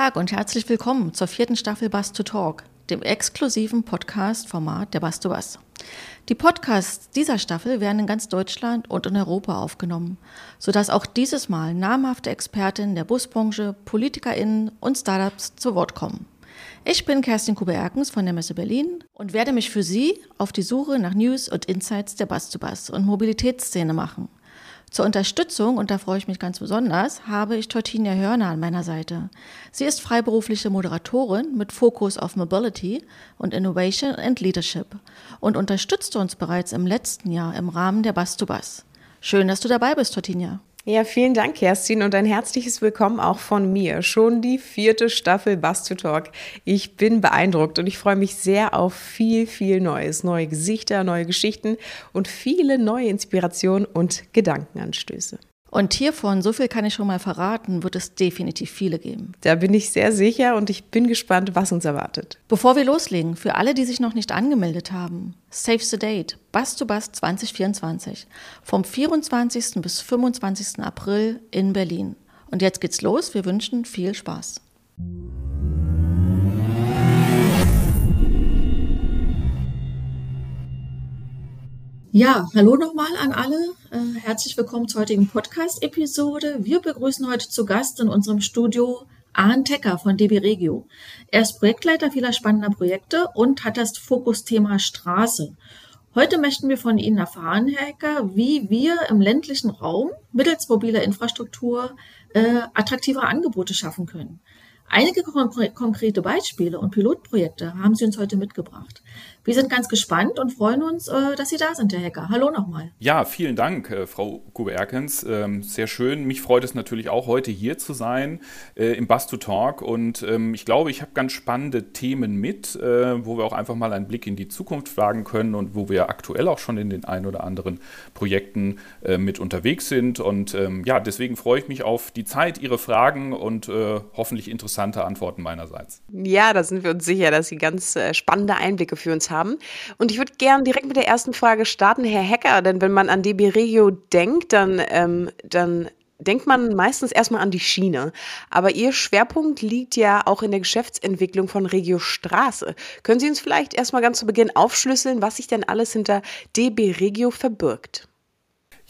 Tag und herzlich willkommen zur vierten Staffel Bass to Talk, dem exklusiven Podcast-Format der Bass to Bass. Die Podcasts dieser Staffel werden in ganz Deutschland und in Europa aufgenommen, sodass auch dieses Mal namhafte Expertinnen der Busbranche, PolitikerInnen und Startups zu Wort kommen. Ich bin Kerstin Kube-Erkens von der Messe Berlin und werde mich für Sie auf die Suche nach News und Insights der Bass to Bass und Mobilitätsszene machen. Zur Unterstützung, und da freue ich mich ganz besonders, habe ich Tortinia Hörner an meiner Seite. Sie ist freiberufliche Moderatorin mit Fokus auf Mobility und Innovation and Leadership und unterstützte uns bereits im letzten Jahr im Rahmen der Bass to Bass. Schön, dass du dabei bist, Tortinia. Ja, vielen Dank, Kerstin, und ein herzliches Willkommen auch von mir. Schon die vierte Staffel Bass to Talk. Ich bin beeindruckt und ich freue mich sehr auf viel, viel Neues. Neue Gesichter, neue Geschichten und viele neue Inspirationen und Gedankenanstöße. Und hiervon, so viel kann ich schon mal verraten, wird es definitiv viele geben. Da bin ich sehr sicher und ich bin gespannt, was uns erwartet. Bevor wir loslegen, für alle, die sich noch nicht angemeldet haben, Save the Date, Bass to Bass 2024, vom 24. bis 25. April in Berlin. Und jetzt geht's los, wir wünschen viel Spaß. Ja, hallo nochmal an alle. Äh, herzlich willkommen zur heutigen Podcast-Episode. Wir begrüßen heute zu Gast in unserem Studio Arne Tecker von DB Regio. Er ist Projektleiter vieler spannender Projekte und hat das Fokusthema Straße. Heute möchten wir von Ihnen erfahren, Herr Ecker, wie wir im ländlichen Raum mittels mobiler Infrastruktur äh, attraktive Angebote schaffen können. Einige konkrete Beispiele und Pilotprojekte haben Sie uns heute mitgebracht. Wir sind ganz gespannt und freuen uns, äh, dass Sie da sind, Herr Hecker. Hallo nochmal. Ja, vielen Dank, äh, Frau Gube-Erkens. Ähm, sehr schön. Mich freut es natürlich auch, heute hier zu sein äh, im Bus to Talk. Und ähm, ich glaube, ich habe ganz spannende Themen mit, wo wir auch einfach mal einen Blick in die Zukunft wagen können und wo wir aktuell auch schon in den ein oder anderen Projekten mit unterwegs sind. Und ähm, ja, deswegen freue ich mich auf die Zeit, Ihre Fragen und hoffentlich interessante Antworten meinerseits. Ja, da sind wir uns sicher, dass Sie ganz spannende Einblicke für uns haben. Und ich würde gerne direkt mit der ersten Frage starten, Herr Hecker, denn wenn man an DB Regio denkt, dann, ähm, dann denkt man meistens erstmal an die Schiene. Aber Ihr Schwerpunkt liegt ja auch in der Geschäftsentwicklung von Regio Straße. Können Sie uns vielleicht erstmal ganz zu Beginn aufschlüsseln, was sich denn alles hinter DB Regio verbirgt?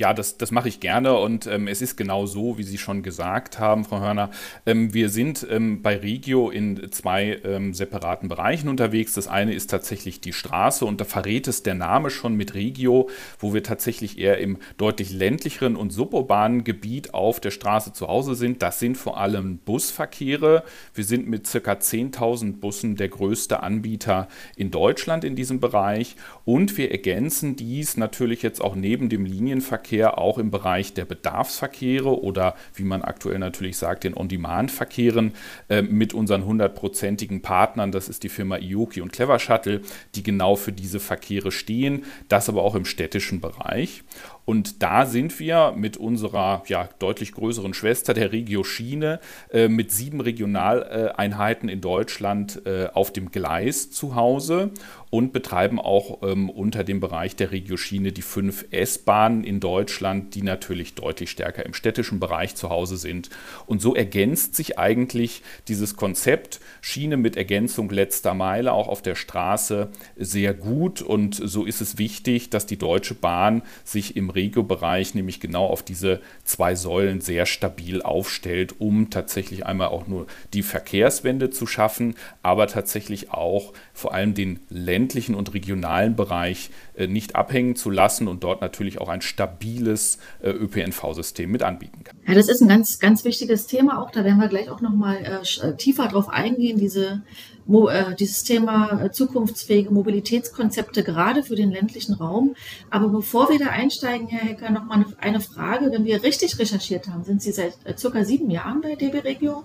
Ja, das, das mache ich gerne und ähm, es ist genau so, wie Sie schon gesagt haben, Frau Hörner. Ähm, wir sind ähm, bei Regio in zwei ähm, separaten Bereichen unterwegs. Das eine ist tatsächlich die Straße und da verrät es der Name schon mit Regio, wo wir tatsächlich eher im deutlich ländlicheren und suburbanen Gebiet auf der Straße zu Hause sind. Das sind vor allem Busverkehre. Wir sind mit ca. 10.000 Bussen der größte Anbieter in Deutschland in diesem Bereich und wir ergänzen dies natürlich jetzt auch neben dem Linienverkehr Verkehr auch im Bereich der Bedarfsverkehre oder wie man aktuell natürlich sagt, den On-Demand-Verkehren äh, mit unseren hundertprozentigen Partnern, das ist die Firma Ioki und Clever Shuttle, die genau für diese Verkehre stehen, das aber auch im städtischen Bereich. Und da sind wir mit unserer ja, deutlich größeren Schwester, der Regio Schiene, äh, mit sieben Regionaleinheiten in Deutschland äh, auf dem Gleis zu Hause und betreiben auch ähm, unter dem Bereich der Regio Schiene die fünf S-Bahnen in Deutschland, die natürlich deutlich stärker im städtischen Bereich zu Hause sind. Und so ergänzt sich eigentlich dieses Konzept Schiene mit Ergänzung letzter Meile auch auf der Straße sehr gut. Und so ist es wichtig, dass die Deutsche Bahn sich im Regio-Bereich nämlich genau auf diese zwei Säulen sehr stabil aufstellt, um tatsächlich einmal auch nur die Verkehrswende zu schaffen, aber tatsächlich auch vor allem den ländlichen und regionalen Bereich äh, nicht abhängen zu lassen und dort natürlich auch ein stabiles äh, ÖPNV-System mit anbieten kann. Ja, das ist ein ganz, ganz wichtiges Thema auch. Da werden wir gleich auch nochmal äh, äh, tiefer drauf eingehen, diese äh, dieses Thema äh, zukunftsfähige Mobilitätskonzepte gerade für den ländlichen Raum. Aber bevor wir da einsteigen, Herr Hecker, noch mal eine Frage. Wenn wir richtig recherchiert haben, sind Sie seit äh, circa sieben Jahren bei DB Regio.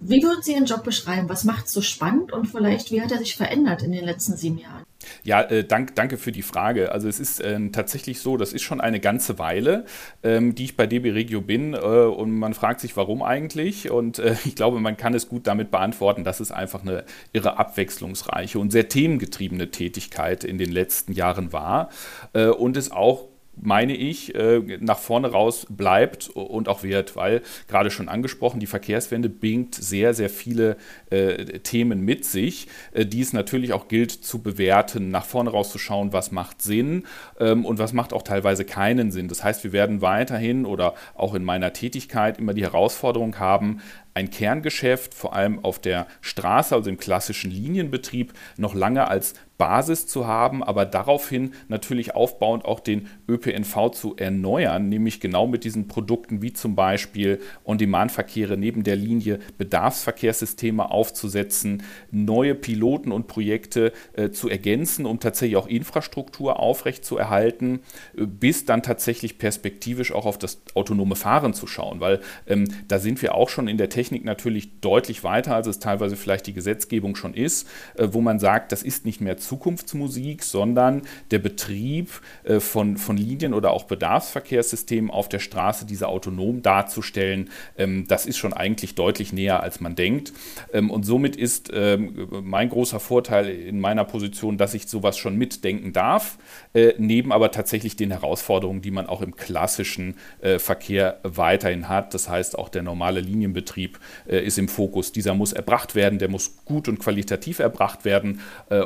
Wie würden Sie Ihren Job beschreiben? Was macht es so spannend und vielleicht, wie hat er sich verändert in den letzten sieben Jahren? Ja, äh, dank, danke für die Frage. Also es ist äh, tatsächlich so, das ist schon eine ganze Weile, ähm, die ich bei DB Regio bin äh, und man fragt sich, warum eigentlich? Und äh, ich glaube, man kann es gut damit beantworten, dass es einfach eine irre abwechslungsreiche und sehr themengetriebene Tätigkeit in den letzten Jahren war äh, und es auch meine ich, äh, nach vorne raus bleibt und auch wird, weil gerade schon angesprochen, die Verkehrswende bringt sehr, sehr viele äh, Themen mit sich, äh, die es natürlich auch gilt zu bewerten, nach vorne raus zu schauen, was macht Sinn ähm, und was macht auch teilweise keinen Sinn. Das heißt, wir werden weiterhin oder auch in meiner Tätigkeit immer die Herausforderung haben, ein Kerngeschäft, vor allem auf der Straße, also im klassischen Linienbetrieb, noch lange als Basis zu haben, aber daraufhin natürlich aufbauend auch den ÖPNV zu erneuern, nämlich genau mit diesen Produkten wie zum Beispiel On-Demand-Verkehre neben der Linie, Bedarfsverkehrssysteme aufzusetzen, neue Piloten und Projekte äh, zu ergänzen, um tatsächlich auch Infrastruktur aufrechtzuerhalten, äh, bis dann tatsächlich perspektivisch auch auf das autonome Fahren zu schauen, weil ähm, da sind wir auch schon in der Technik natürlich deutlich weiter, als es teilweise vielleicht die Gesetzgebung schon ist, äh, wo man sagt, das ist nicht mehr zu Zukunftsmusik, sondern der Betrieb äh, von, von Linien oder auch Bedarfsverkehrssystemen auf der Straße, diese autonom darzustellen, ähm, das ist schon eigentlich deutlich näher, als man denkt. Ähm, und somit ist ähm, mein großer Vorteil in meiner Position, dass ich sowas schon mitdenken darf, äh, neben aber tatsächlich den Herausforderungen, die man auch im klassischen Verkehr weiterhin hat. Das heißt, auch der normale Linienbetrieb ist im Fokus. Dieser muss erbracht werden, der muss gut und qualitativ erbracht werden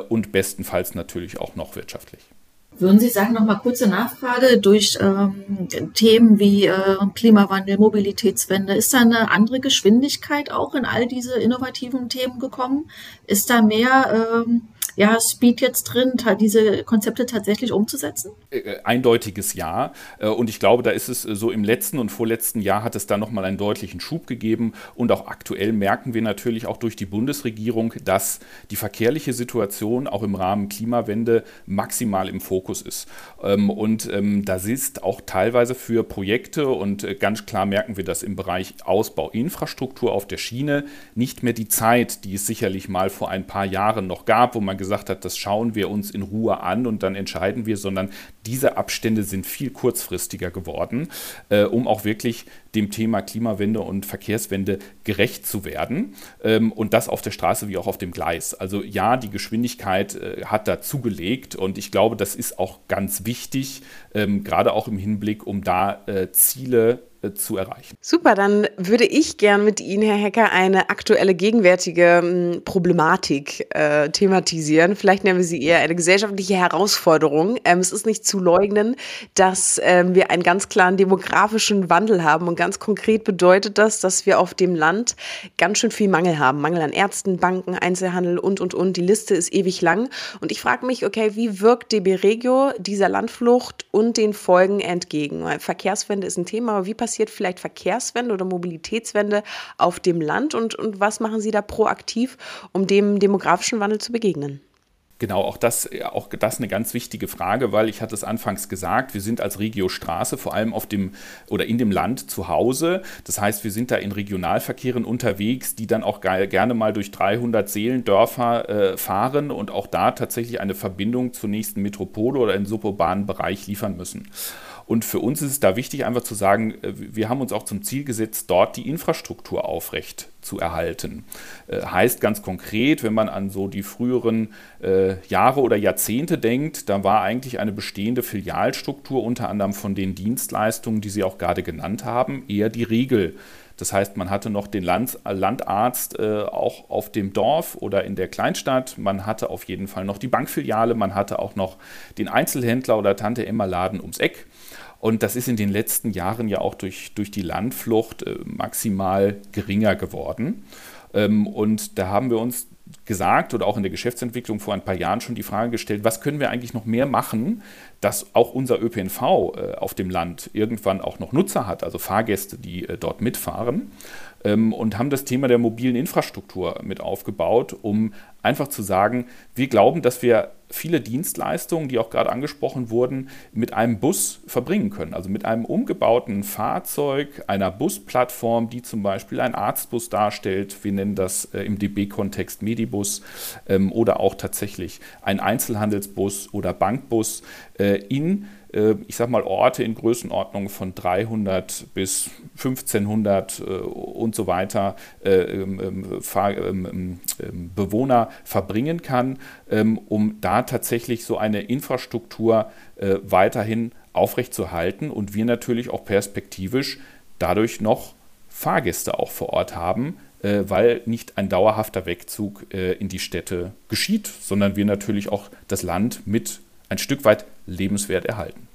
und besten bestenfalls natürlich auch noch wirtschaftlich. Würden Sie sagen, nochmal kurze Nachfrage, durch ähm, Themen wie äh, Klimawandel, Mobilitätswende, ist da eine andere Geschwindigkeit auch in all diese innovativen Themen gekommen? Ist da mehr ähm, ja, Speed jetzt drin, diese Konzepte tatsächlich umzusetzen? Äh, äh, eindeutiges Ja. Äh, und ich glaube, da ist es so im letzten und vorletzten Jahr hat es da nochmal einen deutlichen Schub gegeben. Und auch aktuell merken wir natürlich auch durch die Bundesregierung, dass die verkehrliche Situation auch im Rahmen Klimawende maximal im Fokus ist. Ähm, und ähm, das ist auch teilweise für Projekte und ganz klar merken wir das im Bereich Ausbau Infrastruktur auf der Schiene nicht mehr die Zeit, die es sicherlich mal vor ein paar Jahren noch gab, wo man gesagt gesagt hat, das schauen wir uns in Ruhe an und dann entscheiden wir, sondern diese Abstände sind viel kurzfristiger geworden, äh, um auch wirklich dem Thema Klimawende und Verkehrswende gerecht zu werden. Ähm, und das auf der Straße wie auch auf dem Gleis. Also ja, die Geschwindigkeit äh, hat da zugelegt und ich glaube, das ist auch ganz wichtig, ähm, gerade auch im Hinblick, um da äh, Ziele zu erreichen. Super, dann würde ich gern mit Ihnen, Herr Hecker, eine aktuelle, gegenwärtige hm, Problematik äh, thematisieren. Vielleicht nennen wir sie eher eine gesellschaftliche Herausforderung. Ähm, es ist nicht zu leugnen, dass ähm, wir einen ganz klaren demografischen Wandel haben. Und ganz konkret bedeutet das, dass wir auf dem Land ganz schön viel Mangel haben. Mangel an Ärzten, Banken, Einzelhandel und, und, und. Die Liste ist ewig lang. Und ich frage mich, okay, wie wirkt DB Regio dieser Landflucht und den Folgen entgegen? Verkehrswende ist ein Thema, aber wie passiert passiert vielleicht Verkehrswende oder Mobilitätswende auf dem Land und, und was machen Sie da proaktiv, um dem demografischen Wandel zu begegnen? Genau, auch das, auch das eine ganz wichtige Frage, weil ich hatte es anfangs gesagt, wir sind als Regio Straße vor allem auf dem oder in dem Land zu Hause. Das heißt, wir sind da in Regionalverkehren unterwegs, die dann auch gerne mal durch 300 Seelendörfer äh, fahren und auch da tatsächlich eine Verbindung zur nächsten Metropole oder im suburbanen Bereich liefern müssen. Und für uns ist es da wichtig, einfach zu sagen, äh, wir haben uns auch zum Ziel gesetzt, dort die Infrastruktur aufrecht zu erhalten. Äh, heißt ganz konkret, wenn man an so die früheren äh, Jahre oder Jahrzehnte denkt, da war eigentlich eine bestehende Filialstruktur unter anderem von den Dienstleistungen, die Sie auch gerade genannt haben, eher die Regel. Das heißt, man hatte noch den Land, Landarzt äh, auch auf dem Dorf oder in der Kleinstadt. Man hatte auf jeden Fall noch die Bankfiliale. Man hatte auch noch den Einzelhändler oder Tante Emma Laden ums Eck. Und das ist in den letzten Jahren ja auch durch, durch die Landflucht äh, maximal geringer geworden. Ähm, und da haben wir uns gesagt oder auch in der Geschäftsentwicklung vor ein paar Jahren schon die Frage gestellt, was können wir eigentlich noch mehr machen, dass auch unser ÖPNV äh, auf dem Land irgendwann auch noch Nutzer hat, also Fahrgäste, die äh, dort mitfahren ähm, und haben das Thema der mobilen Infrastruktur mit aufgebaut, um einfach zu sagen, wir glauben, dass wir viele Dienstleistungen, die auch gerade angesprochen wurden, mit einem Bus verbringen können. Also mit einem umgebauten Fahrzeug, einer Busplattform, die zum Beispiel ein Arztbus darstellt. Wir nennen das äh, im DB-Kontext Medibus ähm, oder auch tatsächlich ein Einzelhandelsbus oder Bankbus äh, in ich sage mal, Orte in Größenordnung von 300 bis 1500 äh, und so weiter äh, ähm, ähm, ähm, Bewohner verbringen kann, um da tatsächlich so eine Infrastruktur weiterhin aufrechtzuerhalten und wir natürlich auch perspektivisch dadurch noch Fahrgäste auch vor Ort haben, äh, weil nicht ein dauerhafter Wegzug äh, in die Städte geschieht, sondern wir natürlich auch das Land mit ein Stück weit lebenswert erhalten.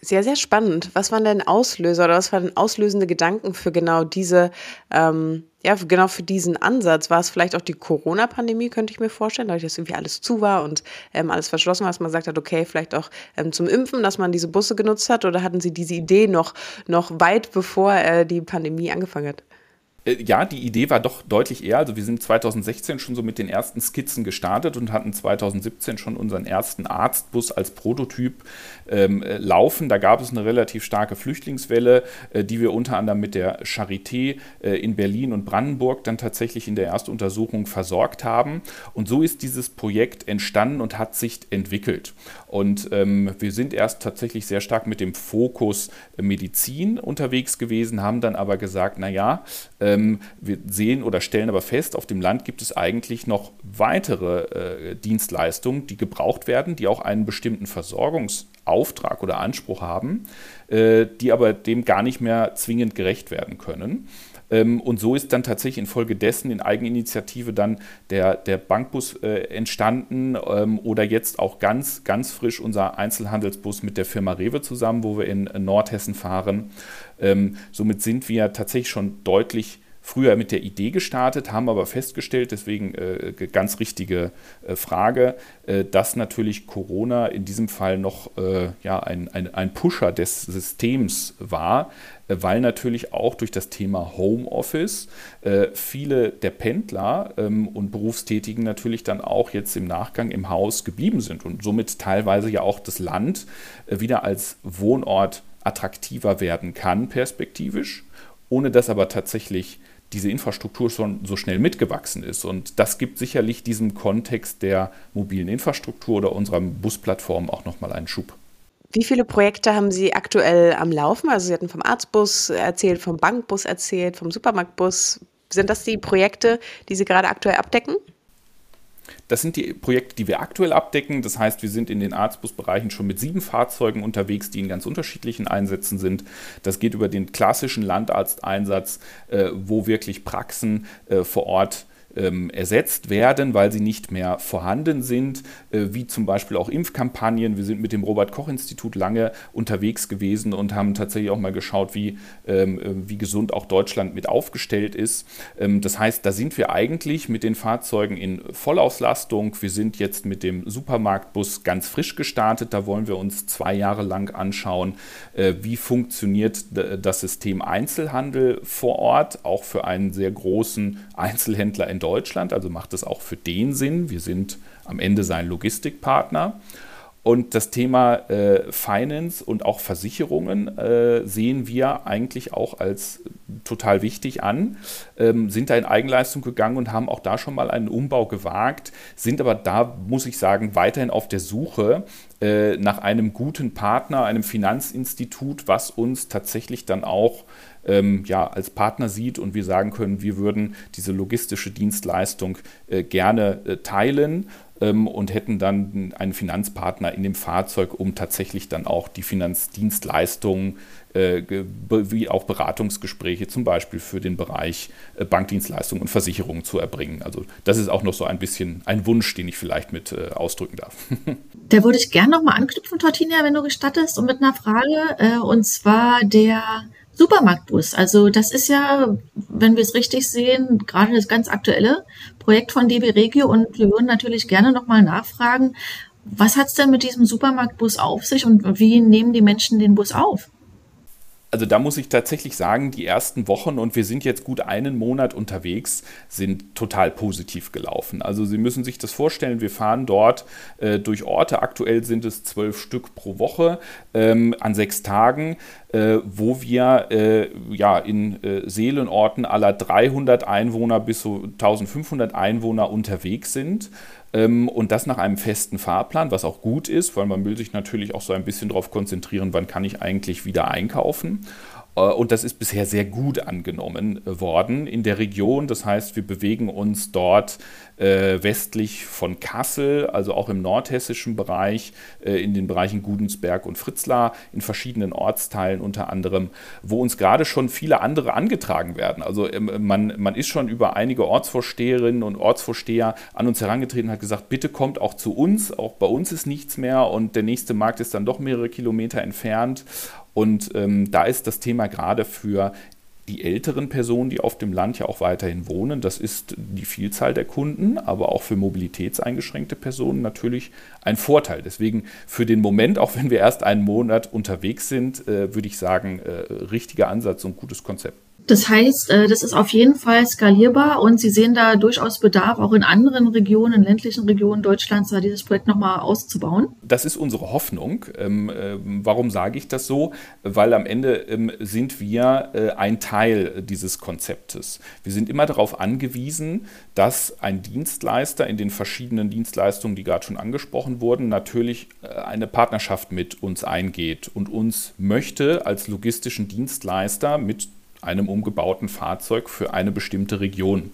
Sehr, sehr spannend. Was waren denn Auslöser oder was waren auslösende Gedanken für genau diese, ähm, ja, genau für diesen Ansatz? War es vielleicht auch die Corona-Pandemie, könnte ich mir vorstellen, dadurch, dass irgendwie alles zu war und ähm, alles verschlossen war, dass man gesagt hat, okay, vielleicht auch ähm, zum Impfen, dass man diese Busse genutzt hat? Oder hatten Sie diese Idee noch, noch weit bevor äh, die Pandemie angefangen hat? Äh, ja, die Idee war doch deutlich eher. Also wir sind 2016 schon so mit den ersten Skizzen gestartet und hatten 2017 schon unseren ersten Arztbus als Prototyp ähm, äh, laufen. Da gab es eine relativ starke Flüchtlingswelle, äh, die wir unter anderem mit der Charité äh, in Berlin und Brandenburg dann tatsächlich in der Erstuntersuchung versorgt haben. Und so ist dieses Projekt entstanden und hat sich entwickelt. Und ähm, wir sind erst tatsächlich sehr stark mit dem Fokus Medizin unterwegs gewesen, haben dann aber gesagt, naja, ähm, wir sehen oder stellen aber fest, auf dem Land gibt es eigentlich noch weitere äh, Dienstleistungen, die gebraucht werden, die auch einen bestimmten Versorgungsauftrag oder Anspruch haben, äh, die aber dem gar nicht mehr zwingend gerecht werden können. Ähm, und so ist dann tatsächlich infolgedessen in Eigeninitiative dann der, der Bankbus äh, entstanden ähm, oder jetzt auch ganz, ganz frisch unser Einzelhandelsbus mit der Firma Rewe zusammen, wo wir in Nordhessen fahren. Ähm, somit sind wir tatsächlich schon deutlich früher mit der Idee gestartet, haben aber festgestellt, deswegen äh, ganz richtige äh, Frage, äh, dass natürlich Corona in diesem Fall noch äh, ja, ein, ein, ein Pusher des Systems war, äh, weil natürlich auch durch das Thema Homeoffice äh, viele der Pendler ähm, und Berufstätigen natürlich dann auch jetzt im Nachgang im Haus geblieben sind und somit teilweise ja auch das Land wieder als Wohnort attraktiver werden kann, perspektivisch, ohne dass aber tatsächlich diese Infrastruktur schon so schnell mitgewachsen ist. Und das gibt sicherlich diesem Kontext der mobilen Infrastruktur oder unserer Busplattform auch nochmal einen Schub. Wie viele Projekte haben Sie aktuell am Laufen? Also Sie hatten vom Arztbus erzählt, vom Bankbus erzählt, vom Supermarktbus. Sind das die Projekte, die Sie gerade aktuell abdecken? Das sind die Projekte, die wir aktuell abdecken. Das heißt, wir sind in den Arztbusbereichen schon mit sieben Fahrzeugen unterwegs, die in ganz unterschiedlichen Einsätzen sind. Das geht über den klassischen Landarzteinsatz, äh, wo wirklich Praxen äh, vor Ort ähm, ersetzt werden, weil sie nicht mehr vorhanden sind, äh, wie zum Beispiel auch Impfkampagnen. Wir sind mit dem Robert-Koch-Institut lange unterwegs gewesen und haben tatsächlich auch mal geschaut, wie, ähm, äh, wie gesund auch Deutschland mit aufgestellt ist. Ähm, das heißt, da sind wir eigentlich mit den Fahrzeugen in Vollauslastung. Wir sind jetzt mit dem Supermarktbus ganz frisch gestartet. Da wollen wir uns zwei Jahre lang anschauen, äh, wie funktioniert das System Einzelhandel vor Ort, auch für einen sehr großen Einzelhändler in Deutschland. Deutschland, also macht es auch für den Sinn. Wir sind am Ende sein Logistikpartner. Und das Thema äh, Finance und auch Versicherungen äh, sehen wir eigentlich auch als total wichtig an, ähm, sind da in Eigenleistung gegangen und haben auch da schon mal einen Umbau gewagt, sind aber da, muss ich sagen, weiterhin auf der Suche äh, nach einem guten Partner, einem Finanzinstitut, was uns tatsächlich dann auch ähm, ja, als Partner sieht und wir sagen können, wir würden diese logistische Dienstleistung äh, gerne äh, teilen und hätten dann einen Finanzpartner in dem Fahrzeug, um tatsächlich dann auch die Finanzdienstleistungen äh, wie auch Beratungsgespräche zum Beispiel für den Bereich äh, Bankdienstleistungen und Versicherungen zu erbringen. Also das ist auch noch so ein bisschen ein Wunsch, den ich vielleicht mit äh, ausdrücken darf. Da würde ich gerne nochmal anknüpfen, Tortinia, wenn du gestattest, und mit einer Frage, und zwar der Supermarktbus. Also das ist ja, wenn wir es richtig sehen, gerade das ganz aktuelle Projekt von DB Regio und wir würden natürlich gerne nochmal nachfragen, was hat es denn mit diesem Supermarktbus auf sich und wie nehmen die Menschen den Bus auf? Also da muss ich tatsächlich sagen, die ersten Wochen und wir sind jetzt gut einen Monat unterwegs, sind total positiv gelaufen. Also Sie müssen sich das vorstellen, wir fahren dort äh, durch Orte, aktuell sind es zwölf Stück pro Woche ähm, an sechs Tagen, äh, wo wir äh, ja in äh, Seelenorten aller 300 Einwohner bis zu 1500 Einwohner unterwegs sind. Ähm, und das nach einem festen Fahrplan, was auch gut ist, weil man will sich natürlich auch so ein bisschen darauf konzentrieren, wann kann ich eigentlich wieder einkaufen. Äh, und das ist bisher sehr gut angenommen äh, worden in der Region. Das heißt, wir bewegen uns dort äh, westlich von Kassel, also auch im nordhessischen Bereich, äh, in den Bereichen Gudensberg und Fritzlar, in verschiedenen Ortsteilen unter anderem, wo uns gerade schon viele andere angetragen werden. Also ähm, man, man ist schon über einige Ortsvorsteherinnen und Ortsvorsteher an uns herangetreten und hat gesagt, bitte kommt auch zu uns, auch bei uns ist nichts mehr und der nächste Markt ist dann doch mehrere Kilometer entfernt. Und ähm, da ist das Thema gerade für die älteren Personen, die auf dem Land ja auch weiterhin wohnen. Das ist die Vielzahl der Kunden, aber auch für mobilitätseingeschränkte Personen natürlich ein Vorteil. Deswegen für den Moment, auch wenn wir erst einen Monat unterwegs sind, äh, würde ich sagen, äh, richtiger Ansatz und gutes Konzept. Das heißt, äh, das ist auf jeden Fall skalierbar und Sie sehen da durchaus Bedarf, auch in anderen Regionen, ländlichen Regionen Deutschlands, da dieses Projekt nochmal auszubauen. Das ist unsere Hoffnung. Ähm, äh, warum sage ich das so? Weil am Ende ähm, sind wir äh, ein Teil dieses Konzeptes. Wir sind immer darauf angewiesen, dass ein Dienstleister in den verschiedenen Dienstleistungen, die gerade schon angesprochen wurden, natürlich eine Partnerschaft mit uns eingeht und uns möchte als logistischen Dienstleister mit einem umgebauten Fahrzeug für eine bestimmte Region.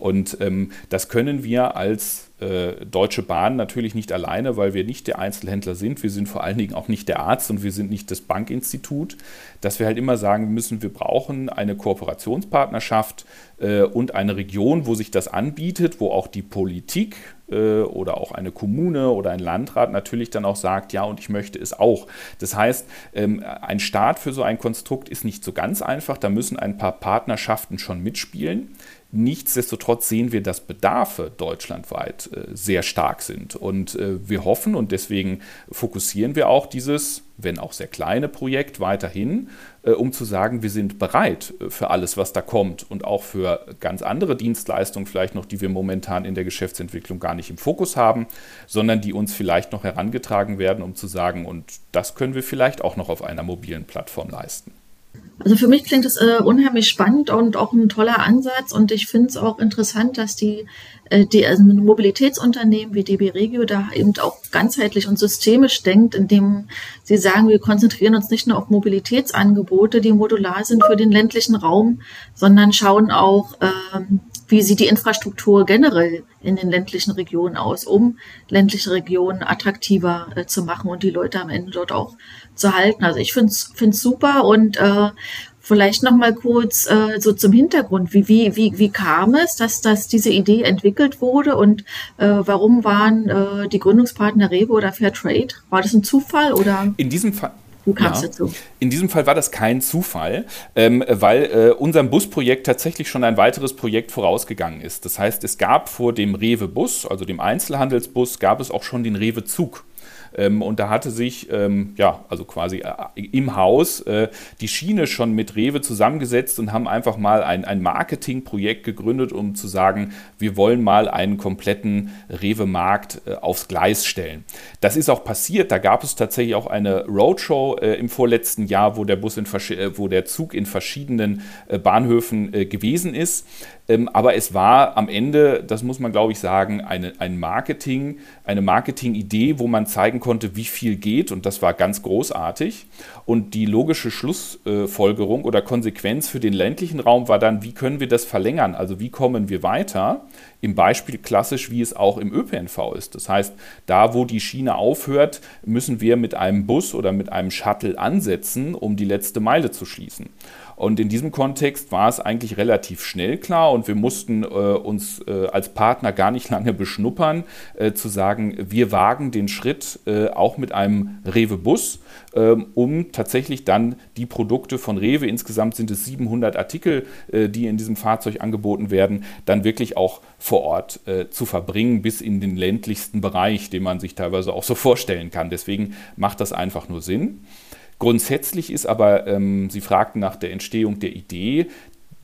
Und ähm, das können wir als äh, Deutsche Bahn natürlich nicht alleine, weil wir nicht der Einzelhändler sind. Wir sind vor allen Dingen auch nicht der Arzt und wir sind nicht das Bankinstitut. Dass wir halt immer sagen müssen, wir brauchen eine Kooperationspartnerschaft äh, und eine Region, wo sich das anbietet, wo auch die Politik oder auch eine Kommune oder ein Landrat natürlich dann auch sagt, ja, und ich möchte es auch. Das heißt, ähm, ein Start für so ein Konstrukt ist nicht so ganz einfach. Da müssen ein paar Partnerschaften schon mitspielen. Nichtsdestotrotz sehen wir, dass Bedarfe deutschlandweit äh, sehr stark sind. Und äh, wir hoffen und deswegen fokussieren wir auch dieses, wenn auch sehr kleine Projekt weiterhin, äh, um zu sagen, wir sind bereit für alles, was da kommt und auch für ganz andere Dienstleistungen vielleicht noch, die wir momentan in der Geschäftsentwicklung gar nicht im Fokus haben, sondern die uns vielleicht noch herangetragen werden, um zu sagen, und das können wir vielleicht auch noch auf einer mobilen Plattform leisten. Also für mich klingt es äh, unheimlich spannend und auch ein toller Ansatz. Und ich finde es auch interessant, dass die, äh, die also Mobilitätsunternehmen wie DB Regio da eben auch ganzheitlich und systemisch denkt, indem sie sagen, wir konzentrieren uns nicht nur auf Mobilitätsangebote, die modular sind für den ländlichen Raum, sondern schauen auch, ähm, wie sieht die Infrastruktur generell in den ländlichen Regionen aus, um ländliche Regionen attraktiver äh, zu machen und die Leute am Ende dort auch zu halten. Also ich finde es super und äh, vielleicht noch mal kurz äh, so zum Hintergrund. Wie, wie, wie, wie kam es, dass, dass diese Idee entwickelt wurde und äh, warum waren äh, die Gründungspartner Rewe oder Fairtrade? War das ein Zufall oder? In diesem Fall. Wie kam es ja. dazu? In diesem Fall war das kein Zufall, ähm, weil äh, unserem Busprojekt tatsächlich schon ein weiteres Projekt vorausgegangen ist. Das heißt, es gab vor dem Rewe-Bus, also dem Einzelhandelsbus, gab es auch schon den Rewe-Zug. Ähm, und da hatte sich, ähm, ja, also quasi äh, im Haus äh, die Schiene schon mit Rewe zusammengesetzt und haben einfach mal ein, ein Marketingprojekt gegründet, um zu sagen, wir wollen mal einen kompletten Rewe-Markt äh, aufs Gleis stellen. Das ist auch passiert. Da gab es tatsächlich auch eine Roadshow äh, im vorletzten Jahr, wo der Bus in äh, wo der Zug in verschiedenen äh, Bahnhöfen gewesen ist. Ähm, aber es war am Ende, das muss man glaube ich sagen, eine, ein Marketing, eine Marketingidee, wo man zeigen konnte, wie viel geht und das war ganz großartig. Und die logische Schlussfolgerung oder Konsequenz für den ländlichen Raum war dann, wie können wir das verlängern? Also wie kommen wir weiter? Im Beispiel klassisch, wie es auch im ÖPNV ist. Das heißt, da wo die Schiene aufhört, müssen wir mit einem Bus oder mit einem Shuttle ansetzen, um die letzte Meile zu schließen. Und in diesem Kontext war es eigentlich relativ schnell klar und wir mussten äh, uns äh, als Partner gar nicht lange beschnuppern, äh, zu sagen, wir wagen den Schritt äh, auch mit einem Rewe-Bus, ähm, um tatsächlich dann die Produkte von Rewe, insgesamt sind es 700 Artikel, äh, die in diesem Fahrzeug angeboten werden, dann wirklich auch vor Ort äh, zu verbringen, bis in den ländlichsten Bereich, den man sich teilweise auch so vorstellen kann. Deswegen macht das einfach nur Sinn. Grundsätzlich ist aber, ähm, Sie fragten nach der Entstehung der Idee,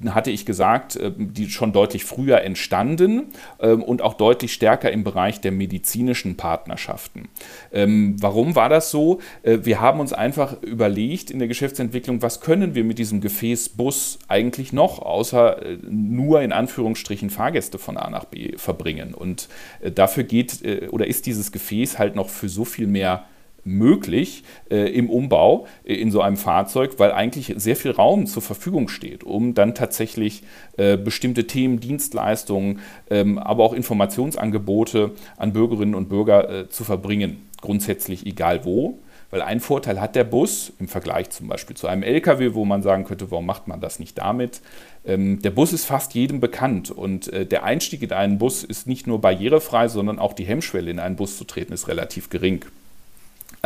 hatte ich gesagt, äh, die schon deutlich früher entstanden ähm, und auch deutlich stärker im Bereich der medizinischen Partnerschaften. Ähm, warum war das so? Äh, wir haben uns einfach überlegt in der Geschäftsentwicklung, was können wir mit diesem Gefäßbus eigentlich noch, außer äh, nur in Anführungsstrichen Fahrgäste von A nach B verbringen. Und dafür geht oder ist dieses Gefäß halt noch für so viel mehr möglich äh, im Umbau äh, in so einem Fahrzeug, weil eigentlich sehr viel Raum zur Verfügung steht, um dann tatsächlich äh, bestimmte Themen, Dienstleistungen, ähm, aber auch Informationsangebote an Bürgerinnen und Bürger äh, zu verbringen. Grundsätzlich egal wo. Weil ein Vorteil hat der Bus im Vergleich zum Beispiel zu einem LKW, wo man sagen könnte, warum macht man das nicht damit? Ähm, der Bus ist fast jedem bekannt und äh, der Einstieg in einen Bus ist nicht nur barrierefrei, sondern auch die Hemmschwelle in einen Bus zu treten ist relativ gering.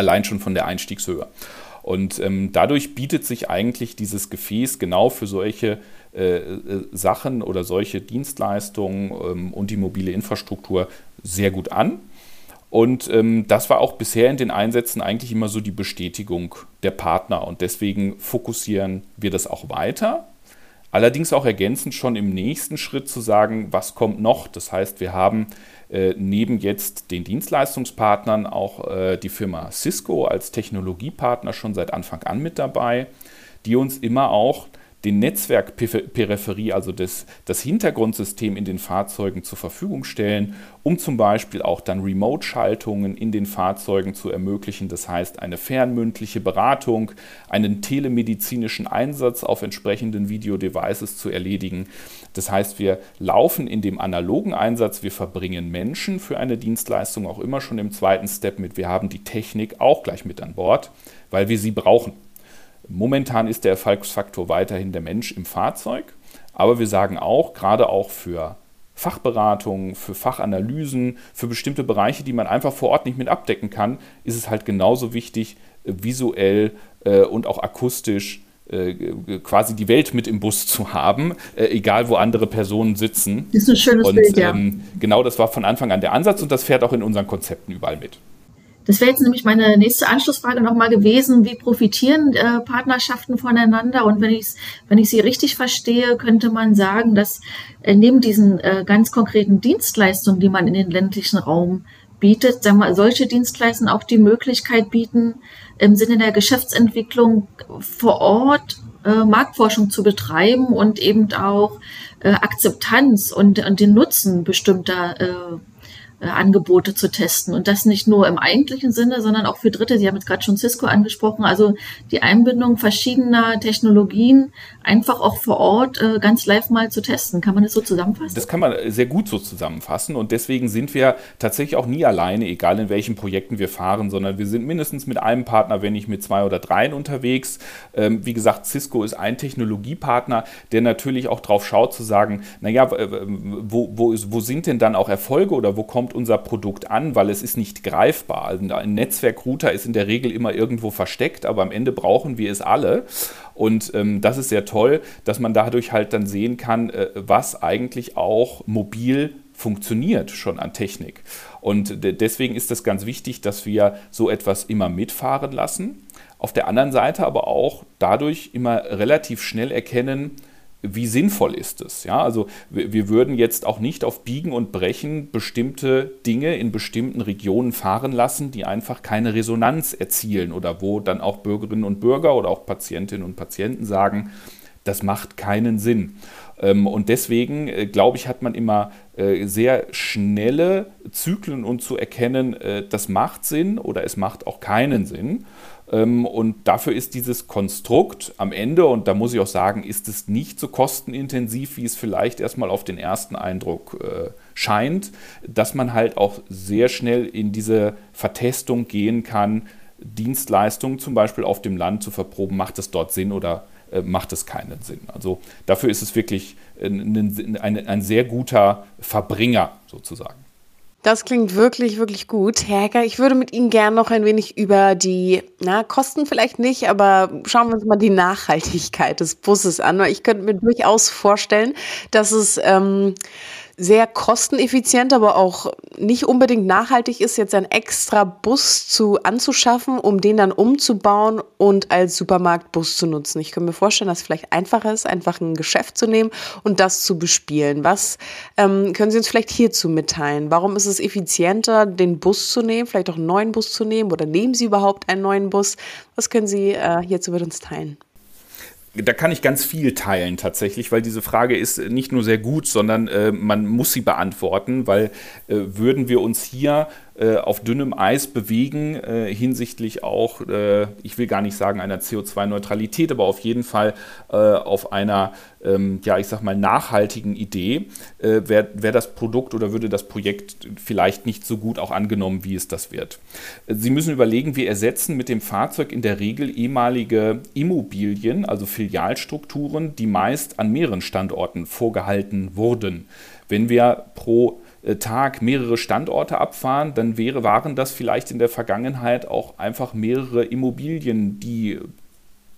Allein schon von der Einstiegshöhe. Und ähm, dadurch bietet sich eigentlich dieses Gefäß genau für solche äh, äh, Sachen oder solche Dienstleistungen ähm, und die mobile Infrastruktur sehr gut an. Und ähm, das war auch bisher in den Einsätzen eigentlich immer so die Bestätigung der Partner. Und deswegen fokussieren wir das auch weiter. Allerdings auch ergänzend schon im nächsten Schritt zu sagen, was kommt noch. Das heißt, wir haben äh, neben jetzt den Dienstleistungspartnern auch äh, die Firma Cisco als Technologiepartner schon seit Anfang an mit dabei, die uns immer auch den Netzwerkperipherie, also das, das Hintergrundsystem in den Fahrzeugen zur Verfügung stellen, um zum Beispiel auch dann Remote-Schaltungen in den Fahrzeugen zu ermöglichen. Das heißt, eine fernmündliche Beratung, einen telemedizinischen Einsatz auf entsprechenden Videodevices zu erledigen. Das heißt, wir laufen in dem analogen Einsatz, wir verbringen Menschen für eine Dienstleistung auch immer schon im zweiten Step mit. Wir haben die Technik auch gleich mit an Bord, weil wir sie brauchen. Momentan ist der Erfolgsfaktor weiterhin der Mensch im Fahrzeug, aber wir sagen auch, gerade auch für Fachberatungen, für Fachanalysen, für bestimmte Bereiche, die man einfach vor Ort nicht mit abdecken kann, ist es halt genauso wichtig, äh, visuell äh, und auch akustisch äh, quasi die Welt mit im Bus zu haben, egal wo andere Personen sitzen. Das ist ein schönes und, Bild, ja. Ähm, genau das war von Anfang an der Ansatz und das fährt auch in unseren Konzepten überall mit. Das wäre jetzt nämlich meine nächste Anschlussfrage nochmal gewesen. Wie profitieren äh, Partnerschaften voneinander? Und wenn ich wenn ich Sie richtig verstehe, könnte man sagen, dass äh, neben diesen äh, ganz konkreten Dienstleistungen, die man in den ländlichen Raum bietet, sagen wir, solche Dienstleistungen auch die Möglichkeit bieten, im Sinne der Geschäftsentwicklung vor Ort äh, Marktforschung zu betreiben und eben auch äh, Akzeptanz und, und den Nutzen bestimmter äh, äh, Angebote zu testen. Und das nicht nur im eigentlichen Sinne, sondern auch für Dritte. Sie haben jetzt gerade schon Cisco angesprochen. Also die Einbindung verschiedener Technologien einfach auch vor Ort äh, ganz live mal zu testen. Kann man das so zusammenfassen? Das kann man sehr gut so zusammenfassen. Und deswegen sind wir tatsächlich auch nie alleine, egal in welchen Projekten wir fahren, sondern wir sind mindestens mit einem Partner, wenn nicht mit zwei oder dreien unterwegs. Ähm, wie gesagt, Cisco ist ein Technologiepartner, der natürlich auch drauf schaut zu sagen, naja, wo, wo, wo sind denn dann auch Erfolge oder wo kommt kommt unser Produkt an, weil es ist nicht greifbar. Also ein Netzwerkrouter ist in der Regel immer irgendwo versteckt, aber am Ende brauchen wir es alle. Und ähm, das ist sehr toll, dass man dadurch halt dann sehen kann, äh, was eigentlich auch mobil funktioniert schon an Technik. Und deswegen ist es ganz wichtig, dass wir so etwas immer mitfahren lassen. Auf der anderen Seite aber auch dadurch immer relativ schnell erkennen, wie sinnvoll ist es? Ja, also wir, würden jetzt auch nicht auf Biegen und Brechen bestimmte Dinge in bestimmten Regionen fahren lassen, die einfach keine Resonanz erzielen oder wo dann auch Bürgerinnen und Bürger oder auch Patientinnen und Patienten sagen, das macht keinen Sinn. Ähm, und deswegen, äh, glaube ich, hat man immer äh, sehr schnelle Zyklen, um zu erkennen, äh, das macht Sinn oder es macht auch keinen Sinn. Ähm, und dafür ist dieses Konstrukt am Ende, und da muss ich auch sagen, ist es nicht so kostenintensiv, wie es vielleicht erstmal auf den ersten Eindruck äh, scheint, dass man halt auch sehr schnell in diese Vertestung gehen kann, Dienstleistungen zum Beispiel auf dem Land zu verproben, macht es dort Sinn oder äh, macht es keinen Sinn. Also dafür ist es wirklich ein, ein, ein sehr guter Verbringer sozusagen. Das klingt wirklich, wirklich gut. Herr Hecker, ich würde mit Ihnen gern noch ein wenig über die, na, Kosten vielleicht nicht, aber schauen wir uns mal die Nachhaltigkeit des Busses an. Ich könnte mir durchaus vorstellen, dass es ähm, sehr kosteneffizient, aber auch nicht unbedingt nachhaltig ist, jetzt einen extra Bus zu anzuschaffen, um den dann umzubauen und als Supermarktbus zu nutzen. Ich könnte mir vorstellen, dass es vielleicht einfacher ist, einfach ein Geschäft zu nehmen und das zu bespielen. Was ähm, können Sie uns vielleicht hierzu mitteilen? Warum ist es effizienter, den Bus zu nehmen, vielleicht auch einen neuen Bus zu nehmen oder nehmen Sie überhaupt einen neuen Bus? Was können Sie äh, hierzu mit uns teilen? Da kann ich ganz viel teilen tatsächlich, weil diese Frage ist nicht nur sehr gut, sondern äh, man muss sie beantworten, weil äh, würden wir uns hier äh, auf dünnem Eis bewegen äh, hinsichtlich auch, äh, ich will gar nicht sagen einer CO2-Neutralität, aber auf jeden Fall äh, auf einer, ähm, ja, ich sag mal, nachhaltigen Idee, äh, wäre wär das Produkt oder würde das Projekt vielleicht nicht so gut auch angenommen, wie es das wird. Sie müssen überlegen, wir ersetzen mit dem Fahrzeug in der Regel ehemalige Immobilien, also Filialstrukturen, die meist an mehreren Standorten vorgehalten wurden. Wenn wir pro äh, Tag mehrere Standorte abfahren, dann wäre, waren das vielleicht in der Vergangenheit auch einfach mehrere Immobilien, die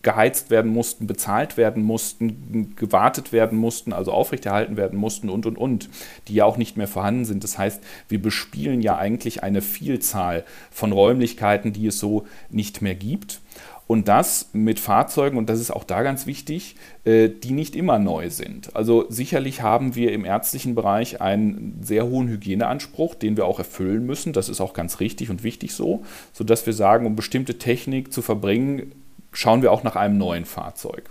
geheizt werden mussten, bezahlt werden mussten, gewartet werden mussten, also aufrechterhalten werden mussten und, und, und, die ja auch nicht mehr vorhanden sind. Das heißt, wir bespielen ja eigentlich eine Vielzahl von Räumlichkeiten, die es so nicht mehr gibt. Und das mit Fahrzeugen, und das ist auch da ganz wichtig, äh, die nicht immer neu sind. Also sicherlich haben wir im ärztlichen Bereich einen sehr hohen Hygieneanspruch, den wir auch erfüllen müssen. Das ist auch ganz richtig und wichtig so, sodass wir sagen, um bestimmte Technik zu verbringen, schauen wir auch nach einem neuen Fahrzeug.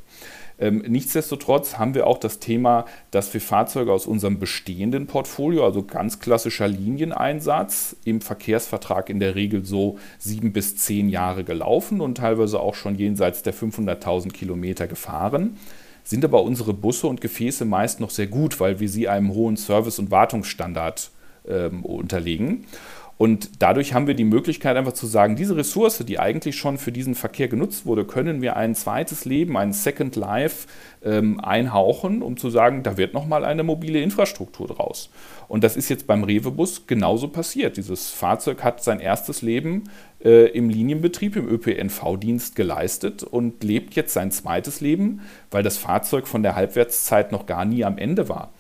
Ähm, nichtsdestotrotz haben wir auch das Thema, dass wir Fahrzeuge aus unserem bestehenden Portfolio, also ganz klassischer Linieneinsatz, im Verkehrsvertrag in der Regel so sieben bis zehn Jahre gelaufen und teilweise auch schon jenseits der 500.000 Kilometer gefahren sind aber unsere Busse und Gefäße meist noch sehr gut, weil wir sie einem hohen Service- und Wartungsstandard ähm, unterlegen. Und dadurch haben wir die Möglichkeit einfach zu sagen, diese Ressource, die eigentlich schon für diesen Verkehr genutzt wurde, können wir ein zweites Leben, ein Second Life ähm, einhauchen, um zu sagen, da wird nochmal eine mobile Infrastruktur draus. Und das ist jetzt beim Rewe-Bus genauso passiert. Dieses Fahrzeug hat sein erstes Leben äh, im Linienbetrieb, im ÖPNV-Dienst geleistet und lebt jetzt sein zweites Leben, weil das Fahrzeug von der Halbwertszeit noch gar nie am Ende war.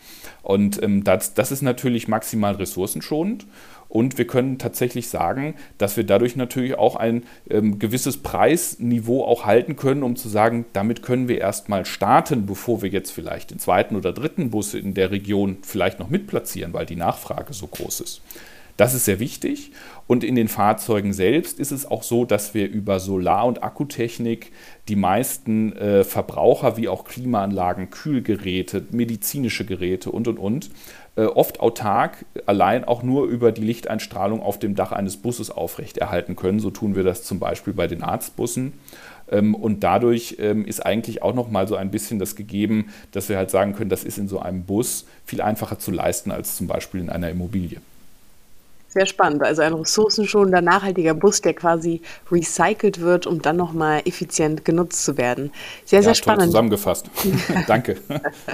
Und ähm, das, das ist natürlich maximal ressourcenschonend. Und wir können tatsächlich sagen, dass wir dadurch natürlich auch ein ähm, gewisses Preisniveau auch halten können, um zu sagen, damit können wir erstmal starten, bevor wir jetzt vielleicht den zweiten oder dritten Bus in der Region vielleicht noch mitplatzieren, weil die Nachfrage so groß ist. Das ist sehr wichtig. Und in den Fahrzeugen selbst ist es auch so, dass wir über Solar- und Akkutechnik die meisten äh, Verbraucher wie auch Klimaanlagen, Kühlgeräte, medizinische Geräte und, und, und oft autark allein auch nur über die Lichteinstrahlung auf dem Dach eines Busses aufrechterhalten können. So tun wir das zum Beispiel bei den Arztbussen. Ähm, und dadurch ähm, ist eigentlich auch noch mal so ein bisschen das gegeben, dass wir halt sagen können, das ist in so einem Bus viel einfacher zu leisten als zum Beispiel in einer Immobilie. Sehr spannend. Also ein ressourcenschonender, nachhaltiger Bus, der quasi recycelt wird, um dann nochmal effizient genutzt zu werden. Sehr, ja, sehr spannend. zusammengefasst. Danke.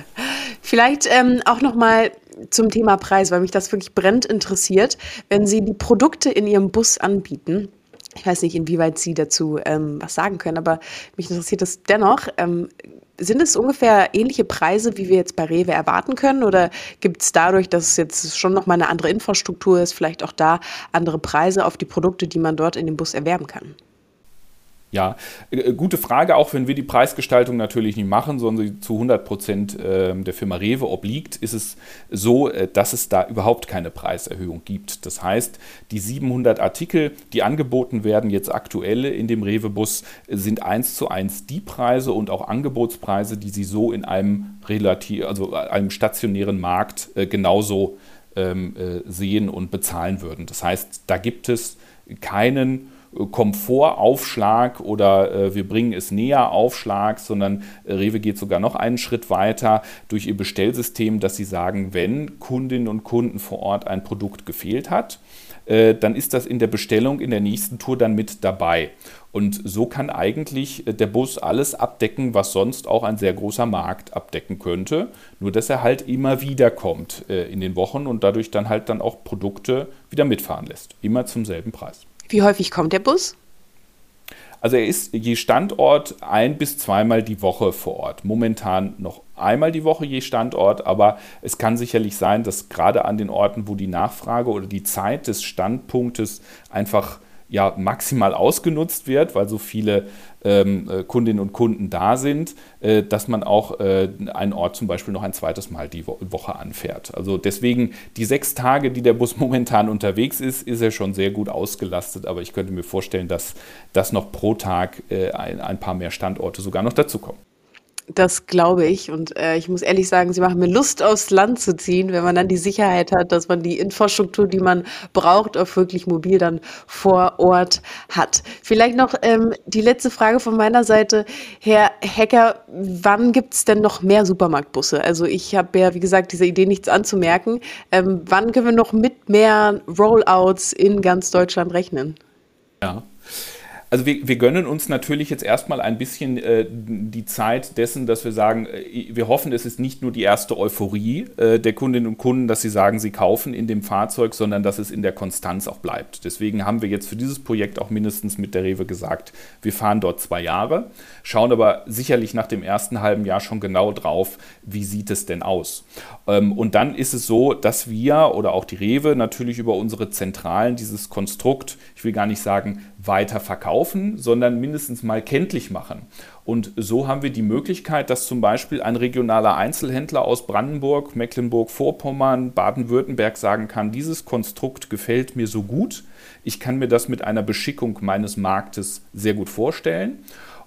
Vielleicht ähm, auch nochmal zum Thema Preis, weil mich das wirklich brennend interessiert. Wenn Sie die Produkte in Ihrem Bus anbieten, ich weiß nicht, inwieweit Sie dazu ähm, was sagen können, aber mich interessiert das dennoch. Ähm, sind es ungefähr ähnliche Preise, wie wir jetzt bei Rewe erwarten können? Oder gibt es dadurch, dass es jetzt schon nochmal eine andere Infrastruktur ist, vielleicht auch da andere Preise auf die Produkte, die man dort in dem Bus erwerben kann? Ja, äh, gute Frage, auch wenn wir die Preisgestaltung natürlich nicht machen, sondern sie zu 100 Prozent ähm, der Firma Rewe obliegt, ist es so, äh, dass es da überhaupt keine Preiserhöhung gibt. Das heißt, die 700 Artikel, die angeboten werden, jetzt aktuell in dem Rewe-Bus, sind eins zu eins die Preise und auch Angebotspreise, die Sie so in einem relativ, also einem stationären Markt äh, genauso ähm, sehen und bezahlen würden. Das heißt, da gibt es keinen Komfortaufschlag oder äh, wir bringen es näher Aufschlag, sondern äh, Rewe geht sogar noch einen Schritt weiter durch ihr Bestellsystem, dass sie sagen, wenn Kundinnen und Kunden vor Ort ein Produkt gefehlt hat, äh, dann ist das in der Bestellung in der nächsten Tour dann mit dabei. Und so kann eigentlich äh, der Bus alles abdecken, was sonst auch ein sehr großer Markt abdecken könnte. Nur dass er halt immer wieder kommt äh, in den Wochen und dadurch dann halt dann auch Produkte wieder mitfahren lässt. Immer zum selben Preis. Wie häufig kommt der Bus? Also er ist je Standort ein bis zweimal die Woche vor Ort. Momentan noch einmal die Woche je Standort, aber es kann sicherlich sein, dass gerade an den Orten, wo die Nachfrage oder die Zeit des Standpunktes einfach ja maximal ausgenutzt wird, weil so viele ähm, äh, Kundinnen und Kunden da sind, äh, dass man auch äh, einen Ort zum Beispiel noch ein zweites Mal die Wo Woche anfährt. Also deswegen die sechs Tage, die der Bus momentan unterwegs ist, ist er schon sehr gut ausgelastet, aber ich könnte mir vorstellen, dass das noch pro Tag äh, ein, ein paar mehr Standorte sogar noch dazukommen. Das glaube ich. Und äh, ich muss ehrlich sagen, sie machen mir Lust, aufs Land zu ziehen, wenn man dann die Sicherheit hat, dass man die Infrastruktur, die man braucht, auch wirklich mobil dann vor Ort hat. Vielleicht noch ähm, die letzte Frage von meiner Seite. Herr Hecker, wann gibt es denn noch mehr Supermarktbusse? Also ich habe ja, wie gesagt, dieser Idee nichts anzumerken. Ähm, wann können wir noch mit mehr Rollouts in ganz Deutschland rechnen? Ja. Also wir, wir gönnen uns natürlich jetzt erstmal ein bisschen äh, die Zeit dessen, dass wir sagen, äh, wir hoffen, es ist nicht nur die erste Euphorie äh, der Kundinnen und Kunden, dass sie sagen, sie kaufen in dem Fahrzeug, sondern dass es in der Konstanz auch bleibt. Deswegen haben wir jetzt für dieses Projekt auch mindestens mit der Rewe gesagt, wir fahren dort zwei Jahre, schauen aber sicherlich nach dem ersten halben Jahr schon genau drauf, wie sieht es denn aus. Ähm, und dann ist es so, dass wir oder auch die Rewe natürlich über unsere Zentralen dieses Konstrukt, ich will gar nicht sagen, weiter verkaufen, sondern mindestens mal kenntlich machen. Und so haben wir die Möglichkeit, dass zum Beispiel ein regionaler Einzelhändler aus Brandenburg, Mecklenburg-Vorpommern, Baden-Württemberg sagen kann, dieses Konstrukt gefällt mir so gut, ich kann mir das mit einer Beschickung meines Marktes sehr gut vorstellen.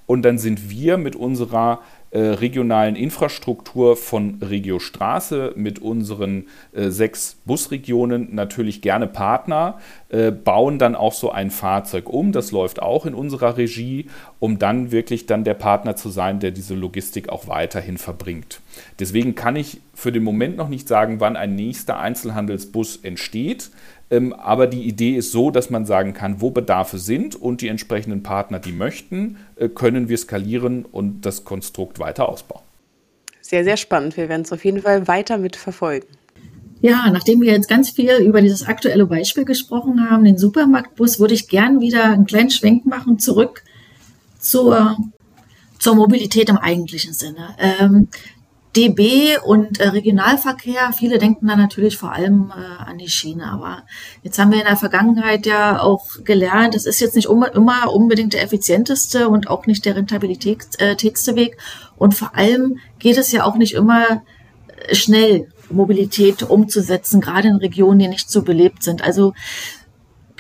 Und dann sind wir mit unserer äh, regionalen Infrastruktur von Regio Straße mit unseren äh, sechs Busregionen natürlich gerne Partner, äh, bauen dann auch so ein Fahrzeug um. Das läuft auch in unserer Regie, um dann wirklich dann der Partner zu sein, der diese Logistik auch weiterhin verbringt. Deswegen kann ich für den Moment noch nicht sagen, wann ein nächster Einzelhandelsbus entsteht. Ähm, aber die Idee ist so, dass man sagen kann, wo Bedarfe sind und die entsprechenden Partner, die möchten, äh, können wir skalieren und das Konstrukt weiter ausbauen. Sehr, sehr spannend. Wir werden es auf jeden Fall weiter mit verfolgen. Ja, nachdem wir jetzt ganz viel über dieses aktuelle Beispiel gesprochen haben, den Supermarktbus, würde ich gern wieder einen kleinen Schwenk machen zurück zur, zur Mobilität im eigentlichen Sinne. Ähm, DB und äh, Regionalverkehr, viele denken da natürlich vor allem äh, an die Schiene, aber jetzt haben wir in der Vergangenheit ja auch gelernt, es ist jetzt nicht um, immer unbedingt der effizienteste und auch nicht der rentabilitätste Weg und vor allem geht es ja auch nicht immer äh, schnell, Mobilität umzusetzen, gerade in Regionen, die nicht so belebt sind. Also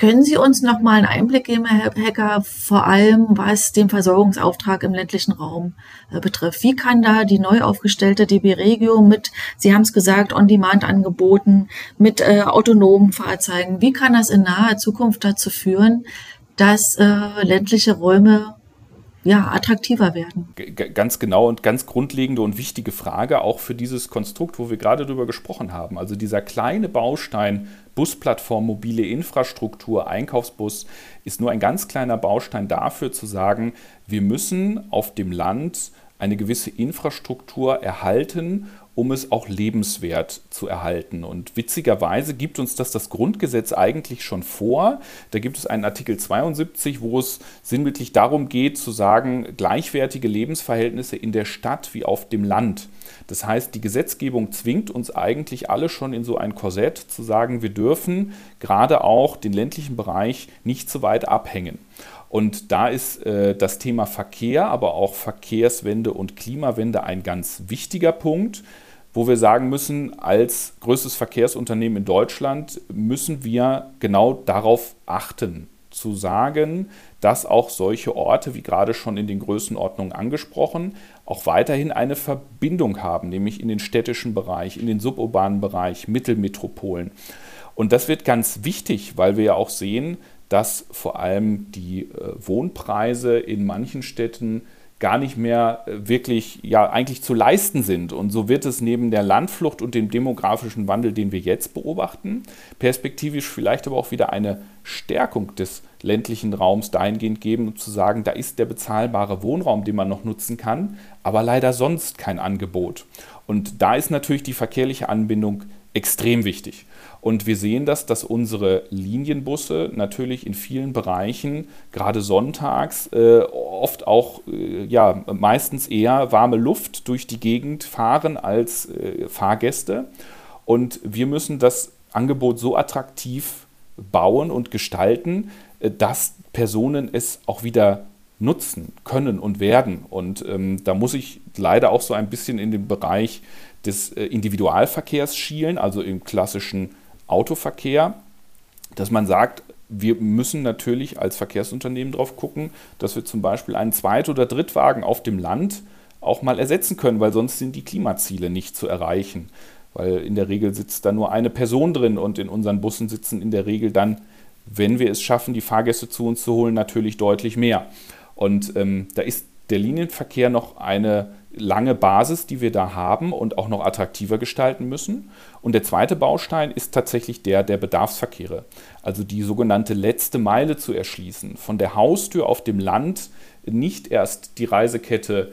können Sie uns noch mal einen Einblick geben, Herr Hecker, vor allem was den Versorgungsauftrag im ländlichen Raum äh, betrifft? Wie kann da die neu aufgestellte DB Regio mit, Sie haben es gesagt, On-Demand-Angeboten, mit äh, autonomen Fahrzeugen, wie kann das in naher Zukunft dazu führen, dass äh, ländliche Räume ja, attraktiver werden. Ganz genau und ganz grundlegende und wichtige Frage auch für dieses Konstrukt, wo wir gerade drüber gesprochen haben. Also dieser kleine Baustein Busplattform, mobile Infrastruktur, Einkaufsbus ist nur ein ganz kleiner Baustein dafür zu sagen, wir müssen auf dem Land eine gewisse Infrastruktur erhalten um es auch lebenswert zu erhalten. Und witzigerweise gibt uns das das Grundgesetz eigentlich schon vor. Da gibt es einen Artikel 72, wo es sinnbildlich darum geht, zu sagen, gleichwertige Lebensverhältnisse in der Stadt wie auf dem Land. Das heißt, die Gesetzgebung zwingt uns eigentlich alle schon in so ein Korsett zu sagen, wir dürfen gerade auch den ländlichen Bereich nicht zu weit abhängen. Und da ist äh, das Thema Verkehr, aber auch Verkehrswende und Klimawende ein ganz wichtiger Punkt, wo wir sagen müssen, als größtes Verkehrsunternehmen in Deutschland müssen wir genau darauf achten, zu sagen, dass auch solche Orte, wie gerade schon in den Größenordnungen angesprochen, auch weiterhin eine Verbindung haben, nämlich in den städtischen Bereich, in den suburbanen Bereich, Mittelmetropolen. Und das wird ganz wichtig, weil wir ja auch sehen, dass vor allem die äh, Wohnpreise in manchen Städten gar nicht mehr äh, wirklich, ja, eigentlich zu leisten sind. Und so wird es neben der Landflucht und dem demografischen Wandel, den wir jetzt beobachten, perspektivisch vielleicht aber auch wieder eine Stärkung des ländlichen Raums dahingehend geben, um zu sagen, da ist der bezahlbare Wohnraum, den man noch nutzen kann, aber leider sonst kein Angebot. Und da ist natürlich die verkehrliche Anbindung extrem wichtig. Und wir sehen das, dass unsere Linienbusse natürlich in vielen Bereichen, gerade sonntags, äh, oft auch äh, ja, meistens eher warme Luft durch die Gegend fahren als äh, Fahrgäste. Und wir müssen das Angebot so attraktiv bauen und gestalten, äh, dass Personen es auch wieder nutzen können und werden. Und ähm, da muss ich leider auch so ein bisschen in den Bereich des äh, Individualverkehrs schielen, also im klassischen Autoverkehr, dass man sagt, wir müssen natürlich als Verkehrsunternehmen darauf gucken, dass wir zum Beispiel einen Zweit- oder Drittwagen auf dem Land auch mal ersetzen können, weil sonst sind die Klimaziele nicht zu erreichen. Weil in der Regel sitzt da nur eine Person drin und in unseren Bussen sitzen in der Regel dann, wenn wir es schaffen, die Fahrgäste zu uns zu holen, natürlich deutlich mehr. Und ähm, da ist der Linienverkehr noch eine lange Basis, die wir da haben und auch noch attraktiver gestalten müssen. Und der zweite Baustein ist tatsächlich der der Bedarfsverkehre, also die sogenannte letzte Meile zu erschließen. Von der Haustür auf dem Land nicht erst die Reisekette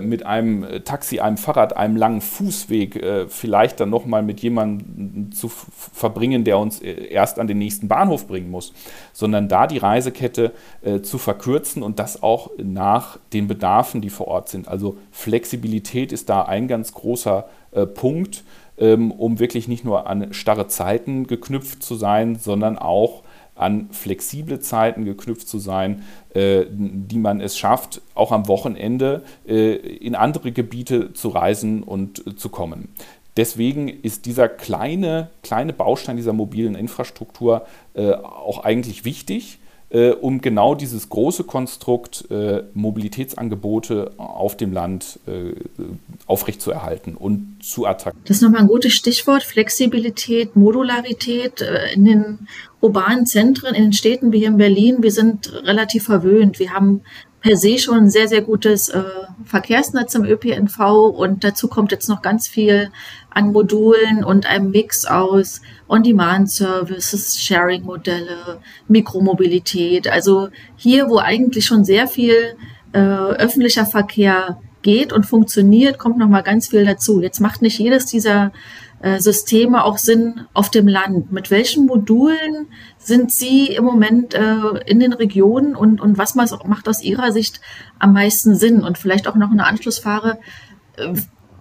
mit einem Taxi, einem Fahrrad, einem langen Fußweg äh, vielleicht dann nochmal mit jemandem zu verbringen, der uns äh, erst an den nächsten Bahnhof bringen muss, sondern da die Reisekette äh, zu verkürzen und das auch nach den Bedarfen, die vor Ort sind. Also Flexibilität ist da ein ganz großer äh, Punkt, ähm, um wirklich nicht nur an starre Zeiten geknüpft zu sein, sondern auch an flexible Zeiten geknüpft zu sein, äh, die man es schafft, auch am Wochenende äh, in andere Gebiete zu reisen und äh, zu kommen. Deswegen ist dieser kleine, kleine Baustein dieser mobilen Infrastruktur äh, auch eigentlich wichtig äh, um genau dieses große Konstrukt äh, Mobilitätsangebote auf dem Land aufrechtzuerhalten und zu attraktivieren. Das ist nochmal ein gutes Stichwort, Flexibilität, Modularität in den urbanen Zentren, in den Städten wie hier in Berlin. Wir sind relativ verwöhnt. Wir haben per se schon ein sehr, sehr gutes äh, Verkehrsnetz im ÖPNV und dazu kommt jetzt noch ganz viel an Modulen und einem Mix aus On-Demand-Services, Sharing-Modelle, Mikromobilität. Also hier, wo eigentlich schon sehr viel äh, öffentlicher Verkehr geht und funktioniert, kommt noch mal ganz viel dazu. Jetzt macht nicht jedes dieser Systeme auch Sinn auf dem Land? Mit welchen Modulen sind Sie im Moment äh, in den Regionen und, und was macht aus Ihrer Sicht am meisten Sinn? Und vielleicht auch noch eine Anschlussfrage. Äh,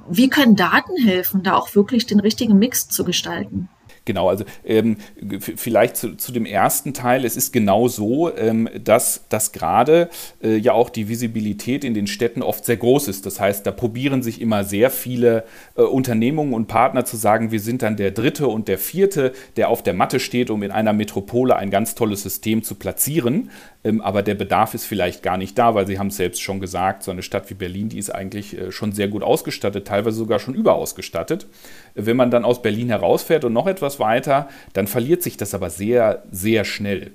wie können Daten helfen, da auch wirklich den richtigen Mix zu gestalten? Genau, also ähm, vielleicht zu, zu, dem ersten Teil. Es ist genau so, ähm, dass, dass gerade äh, ja auch die Visibilität in den Städten oft sehr groß ist. Das heißt, da probieren sich immer sehr viele äh, Unternehmungen und Partner zu sagen, wir sind dann der dritte und der vierte, der auf der Matte steht, um in einer Metropole ein ganz tolles System zu platzieren. Ähm, aber der Bedarf ist vielleicht gar nicht da, weil Sie haben es selbst schon gesagt, so eine Stadt wie Berlin, die ist eigentlich äh, schon sehr gut ausgestattet, teilweise sogar schon überausgestattet. Wenn man dann aus Berlin herausfährt und noch etwas weiter, dann verliert sich das aber sehr, sehr schnell.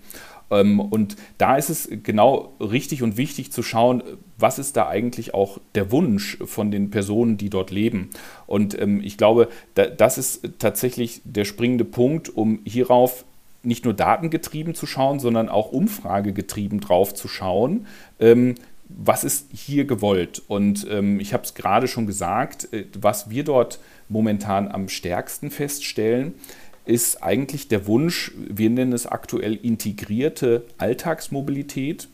Ähm, und da ist es genau richtig und wichtig zu schauen, was ist da eigentlich auch der Wunsch von den Personen, die dort leben. Und ähm, ich glaube, das ist tatsächlich der springende Punkt, um hierauf nicht nur datengetrieben zu schauen, sondern auch umfragegetrieben drauf zu schauen. Ähm, was ist hier gewollt? Und ich habe es gerade schon gesagt, äh, was wir dort momentan am stärksten feststellen, ist eigentlich der Wunsch, wir nennen es aktuell integrierte Alltagsmobilität,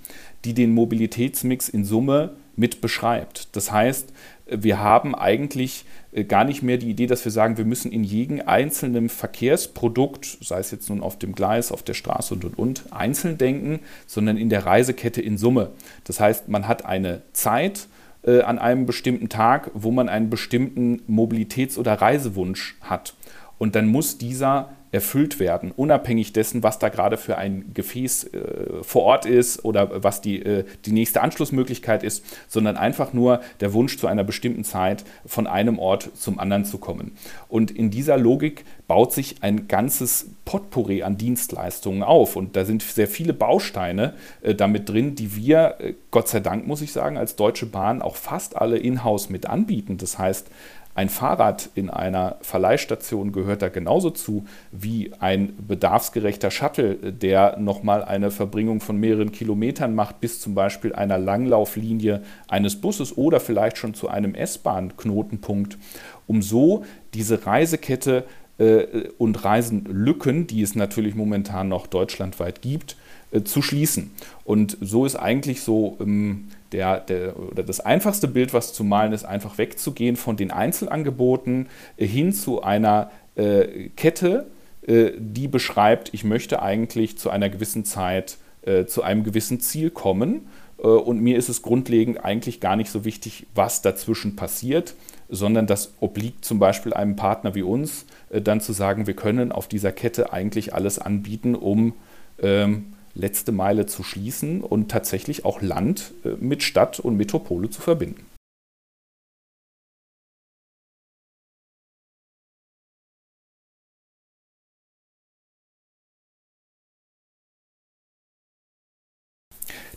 die den Mobilitätsmix in Summe mit beschreibt. Das heißt, wir haben eigentlich äh, gar nicht mehr die Idee, dass wir sagen, wir müssen in jedem einzelnen Verkehrsprodukt, sei es jetzt nun auf dem Gleis, auf der Straße und und und, einzeln denken, sondern in der Reisekette in Summe. Das heißt, man hat eine Zeit, äh, an einem bestimmten Tag, wo man einen bestimmten Mobilitäts- oder Reisewunsch hat. Und dann muss dieser erfüllt werden, unabhängig dessen, was da gerade für ein Gefäß äh, vor Ort ist oder was die, äh, die nächste Anschlussmöglichkeit ist, sondern einfach nur der Wunsch zu einer bestimmten Zeit von einem Ort zum anderen zu kommen. Und in dieser Logik baut sich ein ganzes Potpourri an Dienstleistungen auf. Und da sind sehr viele Bausteine äh, damit drin, die wir, äh, Gott sei Dank muss ich sagen, als Deutsche Bahn auch fast alle in-house mit anbieten. Das heißt, ein Fahrrad in einer Verleihstation gehört da genauso zu wie ein bedarfsgerechter Shuttle, der nochmal eine Verbringung von mehreren Kilometern macht, bis zum Beispiel einer Langlauflinie eines Busses oder vielleicht schon zu einem S-Bahn-Knotenpunkt, um so diese Reisekette äh, und Reisenlücken, die es natürlich momentan noch deutschlandweit gibt, äh, zu schließen. Und so ist eigentlich so ähm, der, der, oder das einfachste Bild, was zu malen ist, einfach wegzugehen von den Einzelangeboten äh, hin zu einer äh, Kette, äh, die beschreibt, ich möchte eigentlich zu einer gewissen Zeit äh, zu einem gewissen Ziel kommen. Äh, und mir ist es grundlegend eigentlich gar nicht so wichtig, was dazwischen passiert, sondern das obliegt zum Beispiel einem Partner wie uns, äh, dann zu sagen, wir können auf dieser Kette eigentlich alles anbieten, um ähm, letzte Meile zu schließen und tatsächlich auch Land äh, mit Stadt und Metropole zu verbinden.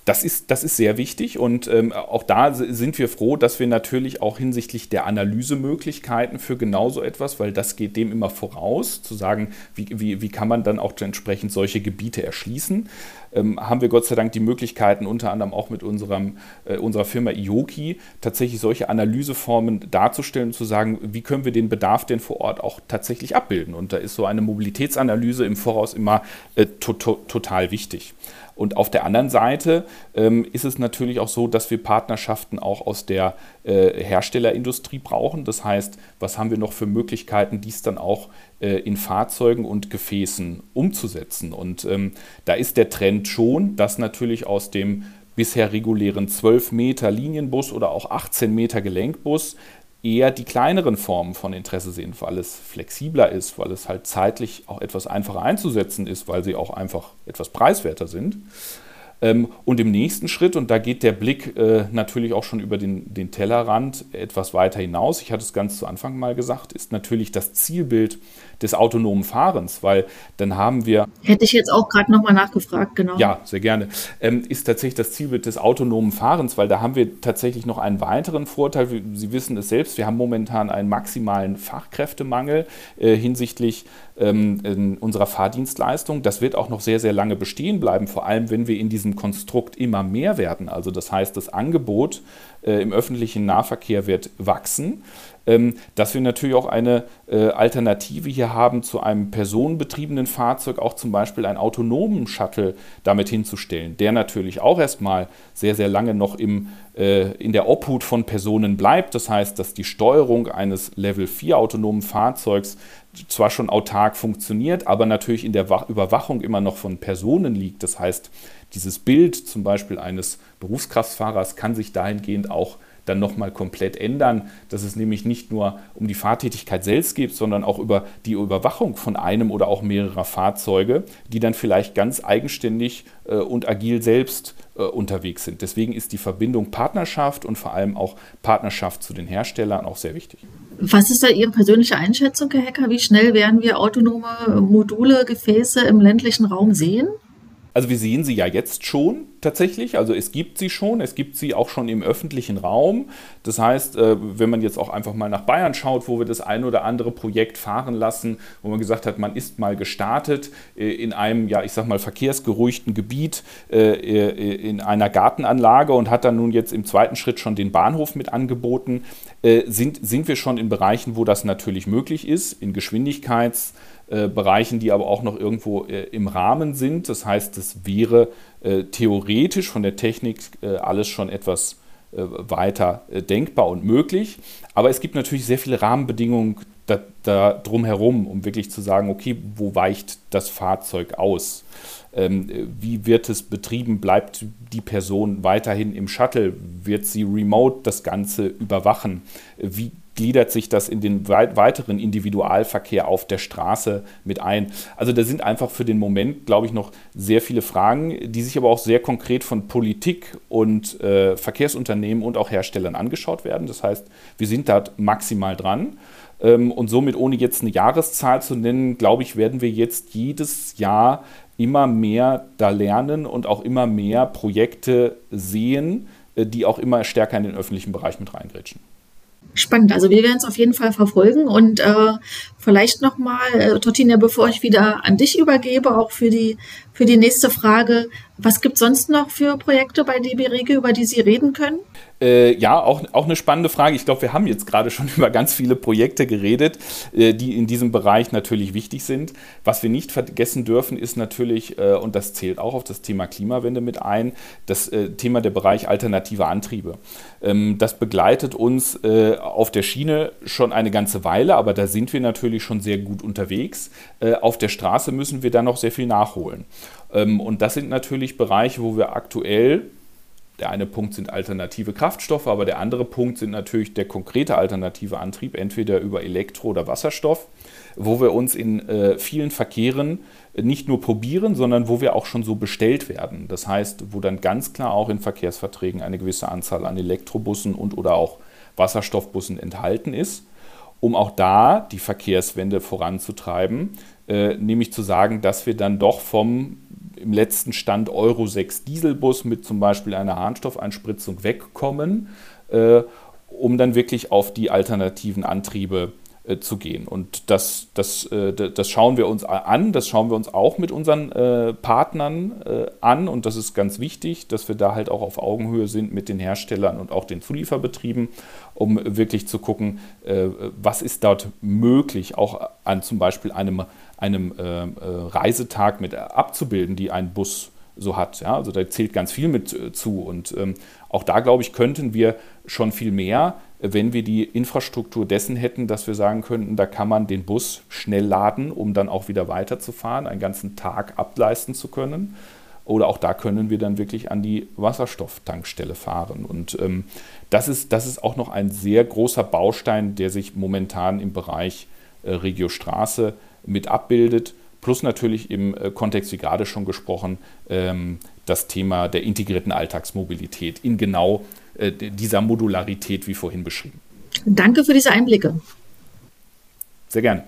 Das ist, das ist sehr wichtig und ähm, auch da sind wir froh, dass wir natürlich auch hinsichtlich der Analysemöglichkeiten für genauso etwas, weil das geht dem immer voraus, zu sagen, wie, wie, wie kann man dann auch entsprechend solche Gebiete erschließen, ähm, haben wir Gott sei Dank die Möglichkeiten, unter anderem auch mit unserem, äh, unserer Firma Ioki, tatsächlich solche Analyseformen darzustellen und zu sagen, wie können wir den Bedarf denn vor Ort auch tatsächlich abbilden. Und da ist so eine Mobilitätsanalyse im Voraus immer äh, to to total wichtig. Und auf der anderen Seite ähm, ist es natürlich auch so, dass wir Partnerschaften auch aus der äh, Herstellerindustrie brauchen. Das heißt, was haben wir noch für Möglichkeiten, dies dann auch in Fahrzeugen und Gefäßen umzusetzen? Und ähm, da ist der Trend schon, dass natürlich aus dem bisher regulären 12 Meter Linienbus oder auch 18 Meter Gelenkbus eher die kleineren Formen von Interesse sehen, weil es flexibler ist, weil es halt zeitlich auch etwas einfacher einzusetzen ist, weil sie auch einfach etwas preiswerter sind. Ähm, und im nächsten Schritt, und da geht der Blick äh, natürlich auch schon über den, den Tellerrand etwas weiter hinaus, ich hatte es ganz zu Anfang mal gesagt, ist natürlich das Zielbild des autonomen Fahrens, weil dann haben wir. Hätte ich jetzt auch gerade nochmal nachgefragt, genau. Ja, sehr gerne. Ähm, ist tatsächlich das Zielbild des autonomen Fahrens, weil da haben wir tatsächlich noch einen weiteren Vorteil. Sie wissen es selbst, wir haben momentan einen maximalen Fachkräftemangel äh, hinsichtlich ähm, unserer Fahrdienstleistung. Das wird auch noch sehr, sehr lange bestehen bleiben, vor allem wenn wir in diesem Konstrukt immer mehr werden. Also das heißt, das Angebot äh, im öffentlichen Nahverkehr wird wachsen. Ähm, dass wir natürlich auch eine äh, Alternative hier haben zu einem personenbetriebenen Fahrzeug, auch zum Beispiel einen autonomen Shuttle damit hinzustellen, der natürlich auch erstmal sehr, sehr lange noch im, äh, in der Obhut von Personen bleibt. Das heißt, dass die Steuerung eines Level 4 autonomen Fahrzeugs zwar schon autark funktioniert, aber natürlich in der Überwachung immer noch von Personen liegt. Das heißt, dieses Bild zum Beispiel eines Berufskraftfahrers kann sich dahingehend auch dann nochmal komplett ändern, dass es nämlich nicht nur um die Fahrtätigkeit selbst geht, sondern auch über die Überwachung von einem oder auch mehrerer Fahrzeuge, die dann vielleicht ganz eigenständig äh, und agil selbst äh, unterwegs sind. Deswegen ist die Verbindung Partnerschaft und vor allem auch Partnerschaft zu den Herstellern auch sehr wichtig. Was ist da Ihre persönliche Einschätzung, Herr Hecker? Wie schnell werden wir autonome Module, Gefäße im ländlichen Raum sehen? Also wir sehen sie ja jetzt schon tatsächlich. Also es gibt sie schon, es gibt sie auch schon im öffentlichen Raum. Das heißt, äh, wenn man jetzt auch einfach mal nach Bayern schaut, wo wir das ein oder andere Projekt fahren lassen, wo man gesagt hat, man ist mal gestartet äh, in einem, ja, ich sag mal, verkehrsgeruhigten Gebiet, äh, in einer Gartenanlage und hat dann nun jetzt im zweiten Schritt schon den Bahnhof mit angeboten, sind, sind wir schon in Bereichen, wo das natürlich möglich ist, in Geschwindigkeits- Bereichen, die aber auch noch irgendwo im Rahmen sind. Das heißt, das wäre äh, theoretisch von der Technik äh, alles schon etwas äh, weiter denkbar und möglich. Aber es gibt natürlich sehr viele Rahmenbedingungen da, da drumherum, um wirklich zu sagen, okay, wo weicht das Fahrzeug aus? Ähm, wie wird es betrieben? Bleibt die Person weiterhin im Shuttle? Wird sie remote das Ganze überwachen? Wie gliedert sich das in den weiteren Individualverkehr auf der Straße mit ein. Also da sind einfach für den Moment, glaube ich, noch sehr viele Fragen, die sich aber auch sehr konkret von Politik und äh, Verkehrsunternehmen und auch Herstellern angeschaut werden. Das heißt, wir sind da maximal dran. Ähm, und somit, ohne jetzt eine Jahreszahl zu nennen, glaube ich, werden wir jetzt jedes Jahr immer mehr da lernen und auch immer mehr Projekte sehen, äh, die auch immer stärker in den öffentlichen Bereich mit reingrätschen spannend. Also wir werden es auf jeden Fall verfolgen und äh, vielleicht nochmal, äh, Tortina, bevor ich wieder an dich übergebe, auch für die, für die nächste Frage, was gibt es sonst noch für Projekte bei DB Regio, über die Sie reden können? Äh, ja, auch, auch eine spannende Frage. Ich glaube, wir haben jetzt gerade schon über ganz viele Projekte geredet, äh, die in diesem Bereich natürlich wichtig sind. Was wir nicht vergessen dürfen, ist natürlich, äh, und das zählt auch auf das Thema Klimawende mit ein, das äh, Thema der Bereich alternative Antriebe. Ähm, das begleitet uns äh, auf der Schiene schon eine ganze Weile, aber da sind wir natürlich schon sehr gut unterwegs. Äh, auf der Straße müssen wir da noch sehr viel nachholen. Ähm, und das sind natürlich Bereiche, wo wir aktuell der eine Punkt sind alternative Kraftstoffe, aber der andere Punkt sind natürlich der konkrete alternative Antrieb, entweder über Elektro- oder Wasserstoff, wo wir uns in äh, vielen Verkehren nicht nur probieren, sondern wo wir auch schon so bestellt werden. Das heißt, wo dann ganz klar auch in Verkehrsverträgen eine gewisse Anzahl an Elektrobussen und oder auch Wasserstoffbussen enthalten ist, um auch da die Verkehrswende voranzutreiben, äh, nämlich zu sagen, dass wir dann doch vom im letzten Stand Euro 6 Dieselbus mit zum Beispiel einer Harnstoffeinspritzung wegkommen, äh, um dann wirklich auf die alternativen Antriebe äh, zu gehen. Und das, das, äh, das schauen wir uns an, das schauen wir uns auch mit unseren äh, Partnern äh, an und das ist ganz wichtig, dass wir da halt auch auf Augenhöhe sind mit den Herstellern und auch den Zulieferbetrieben, um wirklich zu gucken, äh, was ist dort möglich, auch an zum Beispiel einem, einem äh, Reisetag mit abzubilden, die ein Bus so hat. Ja? Also da zählt ganz viel mit zu und ähm, auch da, glaube ich, könnten wir schon viel mehr wenn wir die Infrastruktur dessen hätten, dass wir sagen könnten, da kann man den Bus schnell laden, um dann auch wieder weiterzufahren, einen ganzen Tag ableisten zu können. Oder auch da können wir dann wirklich an die Wasserstofftankstelle fahren. Und ähm, das, ist, das ist auch noch ein sehr großer Baustein, der sich momentan im Bereich äh, Regiostraße mit abbildet. Plus natürlich im äh, Kontext, wie gerade schon gesprochen, ähm, das Thema der integrierten Alltagsmobilität in genau dieser Modularität wie vorhin beschrieben. Danke für diese Einblicke. Sehr gerne.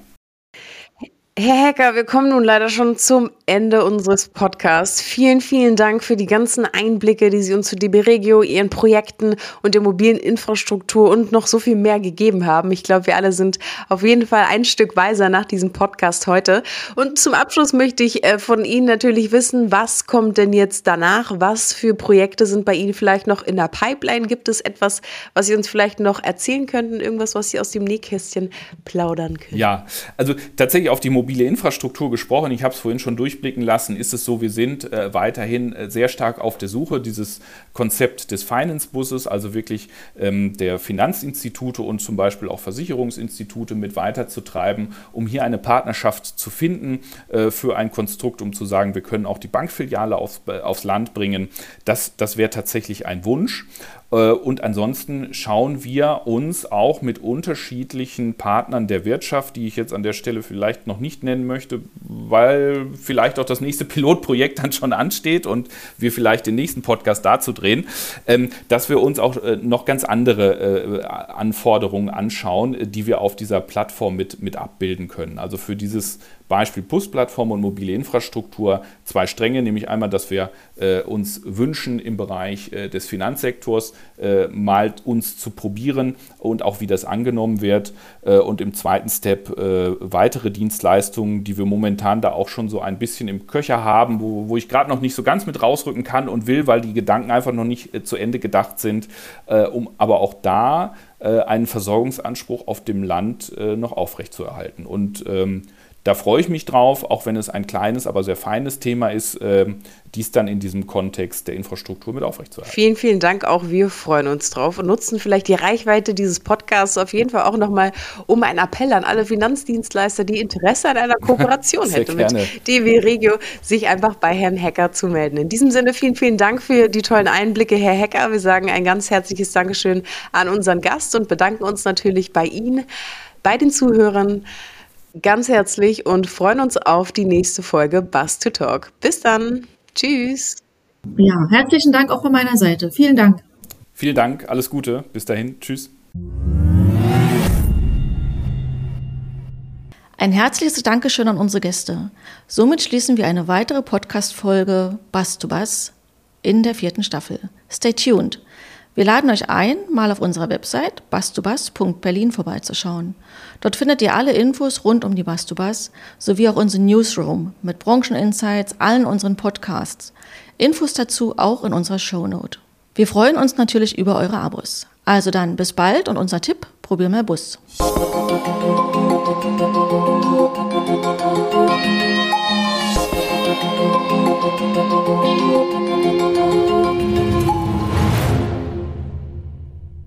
Herr Hacker, wir kommen nun leider schon zum Ende unseres Podcasts. Vielen, vielen Dank für die ganzen Einblicke, die Sie uns zu DB Regio, Ihren Projekten und der mobilen Infrastruktur und noch so viel mehr gegeben haben. Ich glaube, wir alle sind auf jeden Fall ein Stück weiser nach diesem Podcast heute. Und zum Abschluss möchte ich äh, von Ihnen natürlich wissen, was kommt denn jetzt danach? Was für Projekte sind bei Ihnen vielleicht noch in der Pipeline? Gibt es etwas, was Sie uns vielleicht noch erzählen könnten? Irgendwas, was Sie aus dem Nähkästchen plaudern können? Ja, also tatsächlich auf die Mobilität mobile Infrastruktur gesprochen. Ich habe es vorhin schon durchblicken lassen. Ist es so, wir sind äh, weiterhin äh, sehr stark auf der Suche dieses Konzept des Finance-Busses, also wirklich ähm, der Finanzinstitute und zum Beispiel auch Versicherungsinstitute mit weiterzutreiben, um hier eine Partnerschaft zu finden äh, für ein Konstrukt, um zu sagen, wir können auch die Bankfiliale aufs, äh, aufs Land bringen. Das, das wäre tatsächlich ein Wunsch. Äh, und ansonsten schauen wir uns auch mit unterschiedlichen Partnern der Wirtschaft, die ich jetzt an der Stelle vielleicht noch nicht nennen möchte, weil vielleicht auch das nächste Pilotprojekt dann schon ansteht und wir vielleicht den nächsten Podcast dazu drehen, ähm, dass wir uns auch äh, noch ganz andere äh, Anforderungen anschauen, die wir auf dieser Plattform mit, mit abbilden können. Also für dieses Beispiel Busplattform und mobile Infrastruktur zwei Stränge, nämlich einmal, dass wir äh, uns wünschen, im Bereich äh, des Finanzsektors äh, mal uns zu probieren und auch wie das angenommen wird. Äh, und im zweiten Step äh, weitere Dienstleistungen, die wir momentan da auch schon so ein bisschen im Köcher haben, wo, wo ich gerade noch nicht so ganz mit rausrücken kann und will, weil die Gedanken einfach noch nicht äh, zu Ende gedacht sind, um aber auch da einen Versorgungsanspruch auf dem Land noch aufrechtzuerhalten. Und ähm, da freue ich mich drauf, auch wenn es ein kleines, aber sehr feines Thema ist, ähm, dies dann in diesem Kontext der Infrastruktur mit aufrechtzuerhalten. Vielen, vielen Dank. Auch wir freuen uns drauf und nutzen vielleicht die Reichweite dieses Podcasts auf jeden Fall auch nochmal, um einen Appell an alle Finanzdienstleister, die Interesse an einer Kooperation hätten mit DW Regio, sich einfach bei Herrn Hacker zu melden. In diesem Sinne vielen, vielen Dank für die tollen Einblicke, Herr Hacker. Wir sagen ein ganz herzliches Dankeschön an unseren Gast und bedanken uns natürlich bei Ihnen, bei den Zuhörern ganz herzlich und freuen uns auf die nächste Folge Bus to Talk. Bis dann. Tschüss. Ja, herzlichen Dank auch von meiner Seite. Vielen Dank. Vielen Dank, alles Gute. Bis dahin. Tschüss. Ein herzliches Dankeschön an unsere Gäste. Somit schließen wir eine weitere Podcast-Folge Bass to Bass in der vierten Staffel. Stay tuned. Wir laden euch ein, mal auf unserer Website bastubas.berlin vorbeizuschauen. Dort findet ihr alle Infos rund um die Bastubas sowie auch unseren Newsroom mit Brancheninsights, allen unseren Podcasts. Infos dazu auch in unserer Shownote. Wir freuen uns natürlich über eure Abos. Also dann bis bald und unser Tipp, probier mal Bus. Musik